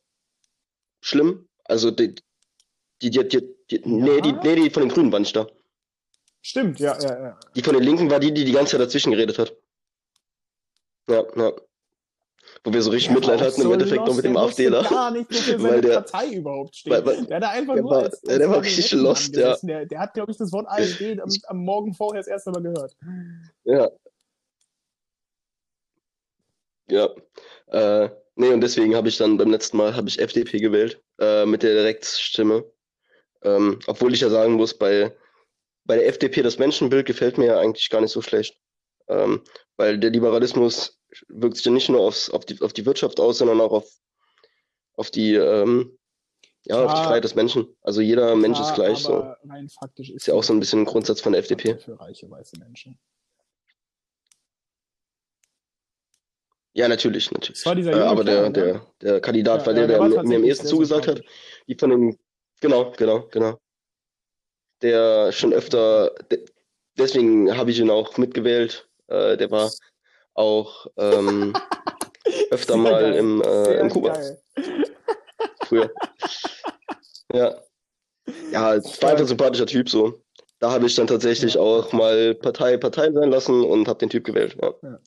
[SPEAKER 2] schlimm. Also die, die, die, die, die nee, die,
[SPEAKER 1] Ja?
[SPEAKER 2] nee, die von den Grünen war nicht da.
[SPEAKER 1] Stimmt, ja, ja, ja.
[SPEAKER 2] Die von den Linken war die, die die ganze Zeit dazwischen geredet hat. Ja, ja. Wo wir so richtig
[SPEAKER 1] war
[SPEAKER 2] Mitleid hatten im Endeffekt noch
[SPEAKER 1] lost,
[SPEAKER 2] mit dem AfDler.
[SPEAKER 1] gar nicht, wofür
[SPEAKER 2] Weil
[SPEAKER 1] seine
[SPEAKER 2] der-
[SPEAKER 1] Partei überhaupt steht.
[SPEAKER 2] weil- weil-
[SPEAKER 1] der hat da einfach
[SPEAKER 2] der
[SPEAKER 1] nur
[SPEAKER 2] war-
[SPEAKER 1] als,
[SPEAKER 2] der war richtig lost, ja.
[SPEAKER 1] Der, der hat, glaube ich, das Wort AfD am, am Morgen vorher das erste Mal gehört.
[SPEAKER 2] Ja. Ja. Äh, nee, und deswegen habe ich dann beim letzten Mal habe ich FDP gewählt, äh, mit der Direktstimme. Ähm, obwohl ich ja sagen muss, bei, bei der FDP das Menschenbild gefällt mir ja eigentlich gar nicht so schlecht. Ähm, weil der Liberalismus wirkt sich ja nicht nur aufs, auf, die, auf die Wirtschaft aus, sondern auch auf, auf die, ähm, ja, auf die
[SPEAKER 1] Klar.
[SPEAKER 2] Freiheit des Menschen. Also jeder Mensch ist
[SPEAKER 1] Klar,
[SPEAKER 2] gleich so.
[SPEAKER 1] rein faktisch ist
[SPEAKER 2] Ist ja auch so ein bisschen ein Grundsatz von der FDP.
[SPEAKER 1] Für reiche weiße Menschen.
[SPEAKER 2] Ja, natürlich, natürlich. Äh, aber der,
[SPEAKER 1] Kerl,
[SPEAKER 2] der,
[SPEAKER 1] ne?
[SPEAKER 2] der Kandidat
[SPEAKER 1] Ja,
[SPEAKER 2] war
[SPEAKER 1] ja,
[SPEAKER 2] der,
[SPEAKER 1] der
[SPEAKER 2] der mir, am ehesten zugesagt hat. Die von dem, genau, genau, genau. Der schon öfter, de, deswegen habe ich ihn auch mitgewählt. Äh, der war auch ähm, öfter
[SPEAKER 1] Sehr
[SPEAKER 2] mal
[SPEAKER 1] geil,
[SPEAKER 2] im, äh, im Kuba
[SPEAKER 1] geil.
[SPEAKER 2] früher. Ja. Ja, war einfach ein sympathischer Typ so. Da habe ich dann tatsächlich
[SPEAKER 1] Ja.
[SPEAKER 2] auch mal Partei Partei sein lassen und habe den Typ gewählt. Ja.
[SPEAKER 1] Ja.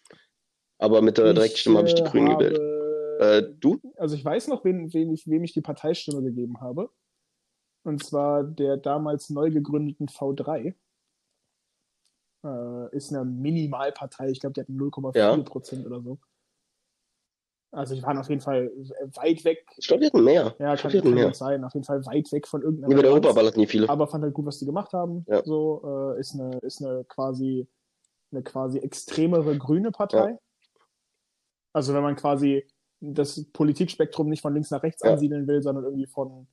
[SPEAKER 2] Aber mit der Direktstimme habe ich die Grünen
[SPEAKER 1] habe-
[SPEAKER 2] gewählt. Äh, du?
[SPEAKER 1] also ich weiß noch, wen, wen ich, wem ich die Parteistimme gegeben habe. Und zwar der damals neu gegründeten V3. Äh, ist eine Minimalpartei. Ich glaube, die hatten 0,4
[SPEAKER 2] Ja.
[SPEAKER 1] Prozent oder so. Also die waren auf jeden Fall weit weg.
[SPEAKER 2] Ich glaube, die hatten mehr.
[SPEAKER 1] Ja,
[SPEAKER 2] ich
[SPEAKER 1] kann,
[SPEAKER 2] hatten
[SPEAKER 1] kann
[SPEAKER 2] mehr.
[SPEAKER 1] sein. Auf jeden Fall weit weg von irgendeiner Relevanz.
[SPEAKER 2] Europaball hatten die viele.
[SPEAKER 1] aber fand halt gut, was die gemacht haben.
[SPEAKER 2] Ja.
[SPEAKER 1] So äh, ist eine ist eine quasi eine quasi extremere grüne Partei. Also wenn man quasi das Politikspektrum nicht von links nach rechts
[SPEAKER 2] Ja.
[SPEAKER 1] ansiedeln will, sondern irgendwie von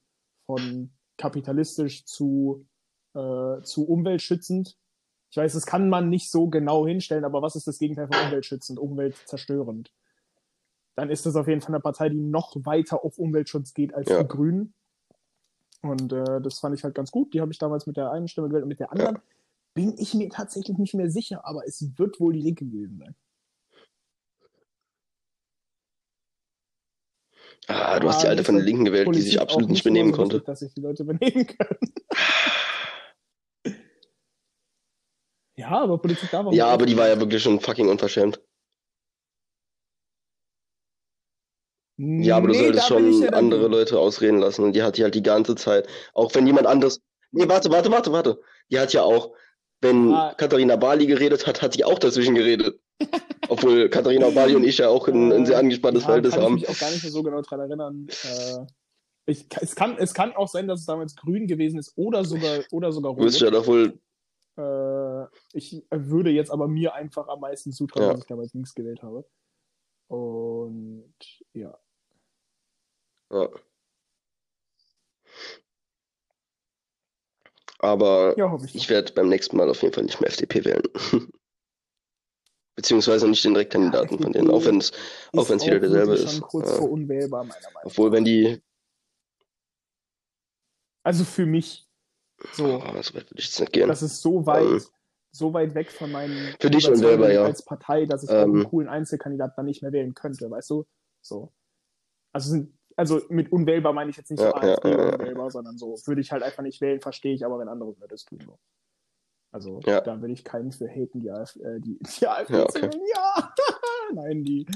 [SPEAKER 1] von kapitalistisch zu äh, zu umweltschützend. Ich weiß, das kann man nicht so genau hinstellen, aber was ist das Gegenteil von umweltschützend, umweltzerstörend? Dann ist das auf jeden Fall eine Partei, die noch weiter auf Umweltschutz geht als
[SPEAKER 2] Ja.
[SPEAKER 1] die Grünen. Und äh, das fand ich halt ganz gut. Die habe ich damals mit der einen Stimme gewählt und mit der anderen bin ich mir tatsächlich nicht mehr sicher, aber es wird wohl die Linke gewesen sein.
[SPEAKER 2] Ah, du hast die
[SPEAKER 1] Ah,
[SPEAKER 2] alte von den Linken gewählt, die sich
[SPEAKER 1] Politik
[SPEAKER 2] absolut nicht benehmen
[SPEAKER 1] so
[SPEAKER 2] konnte.
[SPEAKER 1] wichtig, Dass sich die Leute benehmen können. ja, aber Politik darf auch
[SPEAKER 2] Ja, aber die war ja wirklich schon fucking unverschämt. Ja, aber du
[SPEAKER 1] Nee,
[SPEAKER 2] solltest
[SPEAKER 1] da ich
[SPEAKER 2] schon
[SPEAKER 1] ja
[SPEAKER 2] andere. Leute ausreden lassen und die hat die halt die ganze Zeit. Auch wenn jemand anderes. Nee, warte, warte, warte, warte. Die hat ja auch, wenn
[SPEAKER 1] Ah.
[SPEAKER 2] Katharina Barley geredet hat, hat die auch dazwischen geredet. Obwohl Katharina Barley und ich ja auch ein, ein sehr angespanntes
[SPEAKER 1] ja,
[SPEAKER 2] Verhältnis
[SPEAKER 1] kann
[SPEAKER 2] haben.
[SPEAKER 1] ich mich auch gar nicht mehr so genau dran erinnern. Äh, ich, es, kann, es kann auch sein, dass es damals grün gewesen ist oder sogar, oder sogar rot.
[SPEAKER 2] ja doch wohl.
[SPEAKER 1] Äh, ich würde jetzt aber mir einfach am meisten zutrauen,
[SPEAKER 2] Ja.
[SPEAKER 1] dass ich damals links gewählt habe. Und ja.
[SPEAKER 2] Ja. Aber
[SPEAKER 1] Ja, ich.
[SPEAKER 2] ich werde beim nächsten Mal auf jeden Fall nicht mehr FDP wählen. Beziehungsweise nicht den Direktkandidaten von denen, auch wenn es auch wenn's wieder derselbe ist.
[SPEAKER 1] kurz
[SPEAKER 2] Ja.
[SPEAKER 1] vor unwählbar, meiner Meinung nach.
[SPEAKER 2] Obwohl, wenn die.
[SPEAKER 1] Also für mich. So,
[SPEAKER 2] Oh, so ich jetzt nicht gehen.
[SPEAKER 1] das ist so weit,
[SPEAKER 2] Ähm,
[SPEAKER 1] so weit weg von meinen
[SPEAKER 2] Für dich unwählbar, ja.
[SPEAKER 1] als Partei, dass ich
[SPEAKER 2] Ähm,
[SPEAKER 1] einen coolen Einzelkandidaten dann nicht mehr wählen könnte, weißt du? So. Also sind also mit unwählbar meine ich jetzt nicht so
[SPEAKER 2] Ja, ja,
[SPEAKER 1] AfD
[SPEAKER 2] ja, ja.
[SPEAKER 1] unwählbar, sondern so würde ich halt einfach nicht wählen, verstehe ich, aber wenn andere es tun. So. Also
[SPEAKER 2] Ja.
[SPEAKER 1] da will ich keinen für haten, die AfD, äh, die, die AfD
[SPEAKER 2] Ja,
[SPEAKER 1] zu
[SPEAKER 2] okay.
[SPEAKER 1] wählen. Ja! Nein, die,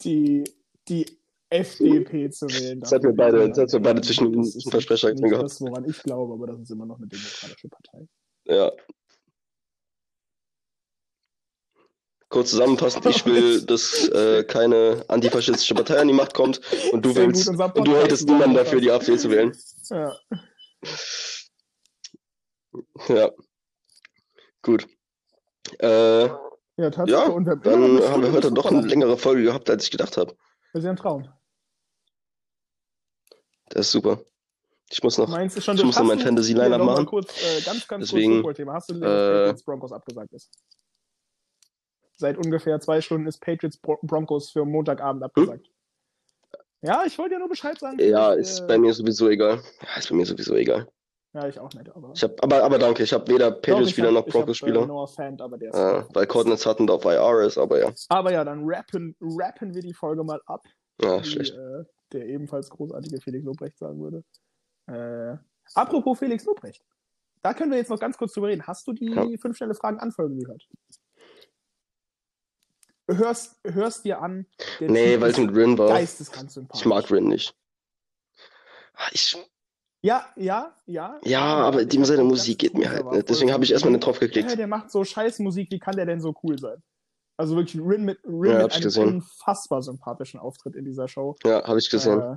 [SPEAKER 1] die, die FDP zu wählen.
[SPEAKER 2] Jetzt hatten wir beide- hatten wir beide
[SPEAKER 1] Das
[SPEAKER 2] zwischen
[SPEAKER 1] ist
[SPEAKER 2] einen Versprecher
[SPEAKER 1] nicht
[SPEAKER 2] drin gehabt.
[SPEAKER 1] das, woran ich glaube, aber das ist immer noch eine demokratische Partei.
[SPEAKER 2] Ja. Kurz zusammenfassend, ich will, dass äh, keine antifaschistische Partei an die Macht kommt und du
[SPEAKER 1] Sehr
[SPEAKER 2] willst
[SPEAKER 1] gut,
[SPEAKER 2] und du hältst niemanden dafür, die AfD zu wählen.
[SPEAKER 1] Ja.
[SPEAKER 2] Ja. Gut. Äh,
[SPEAKER 1] Ja, Tatsache.
[SPEAKER 2] ja,
[SPEAKER 1] Und wir,
[SPEAKER 2] dann haben wir heute doch eine
[SPEAKER 1] lang.
[SPEAKER 2] längere Folge gehabt, als ich gedacht habe.
[SPEAKER 1] Das ist ja ein Traum.
[SPEAKER 2] Das ist super. Ich muss noch.
[SPEAKER 1] Meins ist schon
[SPEAKER 2] Ich muss noch mein
[SPEAKER 1] du-
[SPEAKER 2] Fantasy-Line
[SPEAKER 1] hier, noch mal
[SPEAKER 2] abmachen.
[SPEAKER 1] Kurz, äh, ganz, ganz
[SPEAKER 2] Deswegen,
[SPEAKER 1] kurz Football-Thema. Hast du
[SPEAKER 2] äh,
[SPEAKER 1] Patriots Broncos abgesagt ist? Seit ungefähr zwei Stunden ist Patriots Bro- Broncos für Montagabend abgesagt. Ja, ich wollte ja nur Bescheid sagen.
[SPEAKER 2] Hm? Ja,
[SPEAKER 1] vielleicht,
[SPEAKER 2] ist
[SPEAKER 1] äh,
[SPEAKER 2] bei mir sowieso egal. Ja, ist bei mir sowieso egal.
[SPEAKER 1] Ja, ich auch nicht. Aber
[SPEAKER 2] Ich hab, aber, aber danke, ich habe weder Patriots-Spieler noch
[SPEAKER 1] ich hab,
[SPEAKER 2] Broncos-Spieler.
[SPEAKER 1] Äh, Noah Fan, aber der ist
[SPEAKER 2] Äh, weil Coordinates hatten auf IR ist, aber ja.
[SPEAKER 1] Aber ja, dann rappen, rappen wir die Folge mal ab.
[SPEAKER 2] Ja,
[SPEAKER 1] wie
[SPEAKER 2] schlecht.
[SPEAKER 1] äh, der ebenfalls großartige Felix Lobrecht sagen würde. Äh, apropos Felix Lobrecht. Da können wir jetzt noch ganz kurz drüber reden. Hast du die
[SPEAKER 2] Ja.
[SPEAKER 1] fünf schnelle Fragen Anfolgen gehört? Hörst, hörst dir an.
[SPEAKER 2] Nee, weil es mit Rin war.
[SPEAKER 1] geisteskrank sympathisch.
[SPEAKER 2] Ich mag Rin nicht. Ah, Ich,
[SPEAKER 1] Ja, ja, ja.
[SPEAKER 2] ja, aber die, seine Musik geht mir halt nicht. Deswegen
[SPEAKER 1] voll-
[SPEAKER 2] habe ich erstmal nicht drauf
[SPEAKER 1] Ja,
[SPEAKER 2] geklickt.
[SPEAKER 1] der macht so scheiß Musik, wie kann der denn so cool sein? Also wirklich Rin mit, Rin
[SPEAKER 2] Ja,
[SPEAKER 1] mit einem
[SPEAKER 2] gesehen.
[SPEAKER 1] unfassbar sympathischen Auftritt in dieser Show.
[SPEAKER 2] Ja, habe ich gesehen.
[SPEAKER 1] Äh,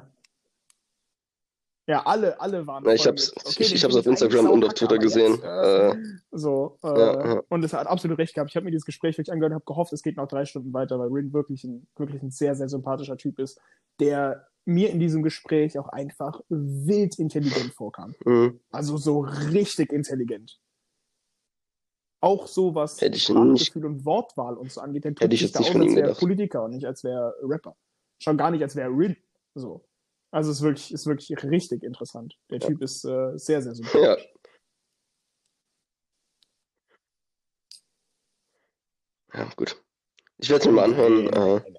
[SPEAKER 1] ja, alle, alle waren.
[SPEAKER 2] Ja, ich
[SPEAKER 1] voll
[SPEAKER 2] hab's-
[SPEAKER 1] mit,
[SPEAKER 2] ich- ich hab's auf Instagram und auf Twitter gesehen.
[SPEAKER 1] Äh, so, äh,
[SPEAKER 2] ja, ja.
[SPEAKER 1] und es hat absolut recht gehabt. Ich habe mir dieses Gespräch wirklich angehört und habe gehofft, es geht noch drei Stunden weiter, weil Rin wirklich ein, wirklich ein sehr, sehr sympathischer Typ ist, der mir in diesem Gespräch auch einfach wild intelligent vorkam.
[SPEAKER 2] Mhm.
[SPEAKER 1] Also so richtig intelligent. Auch so, was Sprachgefühl und Wortwahl und so angeht, der
[SPEAKER 2] Hätte ich
[SPEAKER 1] sich da
[SPEAKER 2] nicht
[SPEAKER 1] aus, als wäre. Politiker und nicht als wäre Rapper. Schon gar nicht, als wäre Rin. So. Also es ist wirklich, ist wirklich richtig interessant. Der
[SPEAKER 2] Ja.
[SPEAKER 1] Typ ist äh, sehr, sehr sympathisch.
[SPEAKER 2] Ja. Ja, gut. Ich werde es mir mal anhören. Äh,
[SPEAKER 1] nein.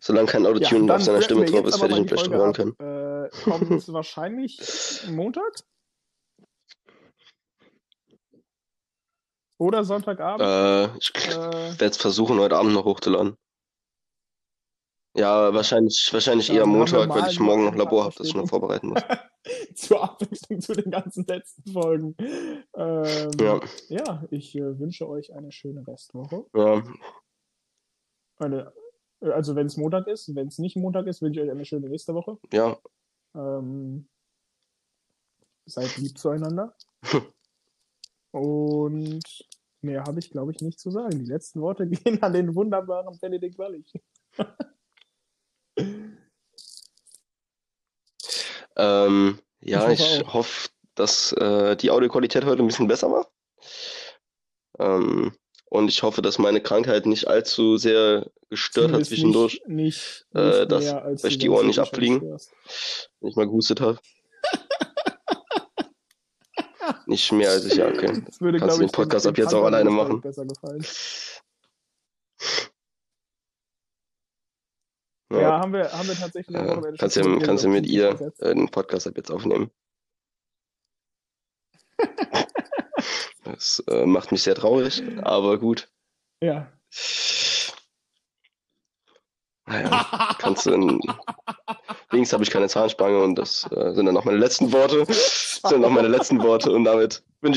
[SPEAKER 2] Solange kein
[SPEAKER 1] Ja,
[SPEAKER 2] Autotune
[SPEAKER 1] dann
[SPEAKER 2] auf seiner Stimme drauf ist, werde ich ihn
[SPEAKER 1] Folge
[SPEAKER 2] hören können.
[SPEAKER 1] Äh, kommt wahrscheinlich Montag? Oder Sonntagabend?
[SPEAKER 2] Äh, ich
[SPEAKER 1] Äh,
[SPEAKER 2] werde es versuchen, heute Abend noch hochzuladen. Ja, wahrscheinlich, wahrscheinlich
[SPEAKER 1] Ja,
[SPEAKER 2] eher Montag, weil ich morgen noch Labor habe, das ich noch vorbereiten muss.
[SPEAKER 1] zur Abwechslung zu den ganzen letzten Folgen. Ähm,
[SPEAKER 2] Ja,
[SPEAKER 1] ja, ich äh, wünsche euch eine schöne Restwoche.
[SPEAKER 2] ja,
[SPEAKER 1] Eine, also wenn es Montag ist, wenn es nicht Montag ist, wünsche ich euch eine schöne nächste Woche.
[SPEAKER 2] ja.
[SPEAKER 1] Ähm, seid lieb zueinander. Und mehr habe ich, glaube ich, nicht zu sagen. Die letzten Worte gehen an den wunderbaren Benedikt Wallig.
[SPEAKER 2] Ähm, ja,
[SPEAKER 1] Ich hoffe
[SPEAKER 2] ich hoffe, dass äh, die Audioqualität heute ein bisschen besser war. Ähm, und ich hoffe, dass meine Krankheit nicht allzu sehr gestört hat zwischendurch,
[SPEAKER 1] Nicht, nicht,
[SPEAKER 2] Äh,
[SPEAKER 1] nicht
[SPEAKER 2] dass
[SPEAKER 1] mehr, als
[SPEAKER 2] euch die Ohren nicht abfliegen. wenn ich mal gehustet habe. Nicht mehr als ich, ja, okay.
[SPEAKER 1] Das würde,
[SPEAKER 2] Kannst du den Podcast
[SPEAKER 1] dem-
[SPEAKER 2] ab jetzt auch alleine machen. Ja,
[SPEAKER 1] Ja, haben wir, haben wir tatsächlich
[SPEAKER 2] äh, kannst du kannst du mit ihr äh, den Podcast ab jetzt aufnehmen. Das äh, macht mich sehr traurig, aber gut.
[SPEAKER 1] Ja.
[SPEAKER 2] Naja, kannst du in, links habe ich keine Zahnspange und das äh, sind dann noch meine letzten Worte. Das sind noch meine letzten Worte und damit wünsche ich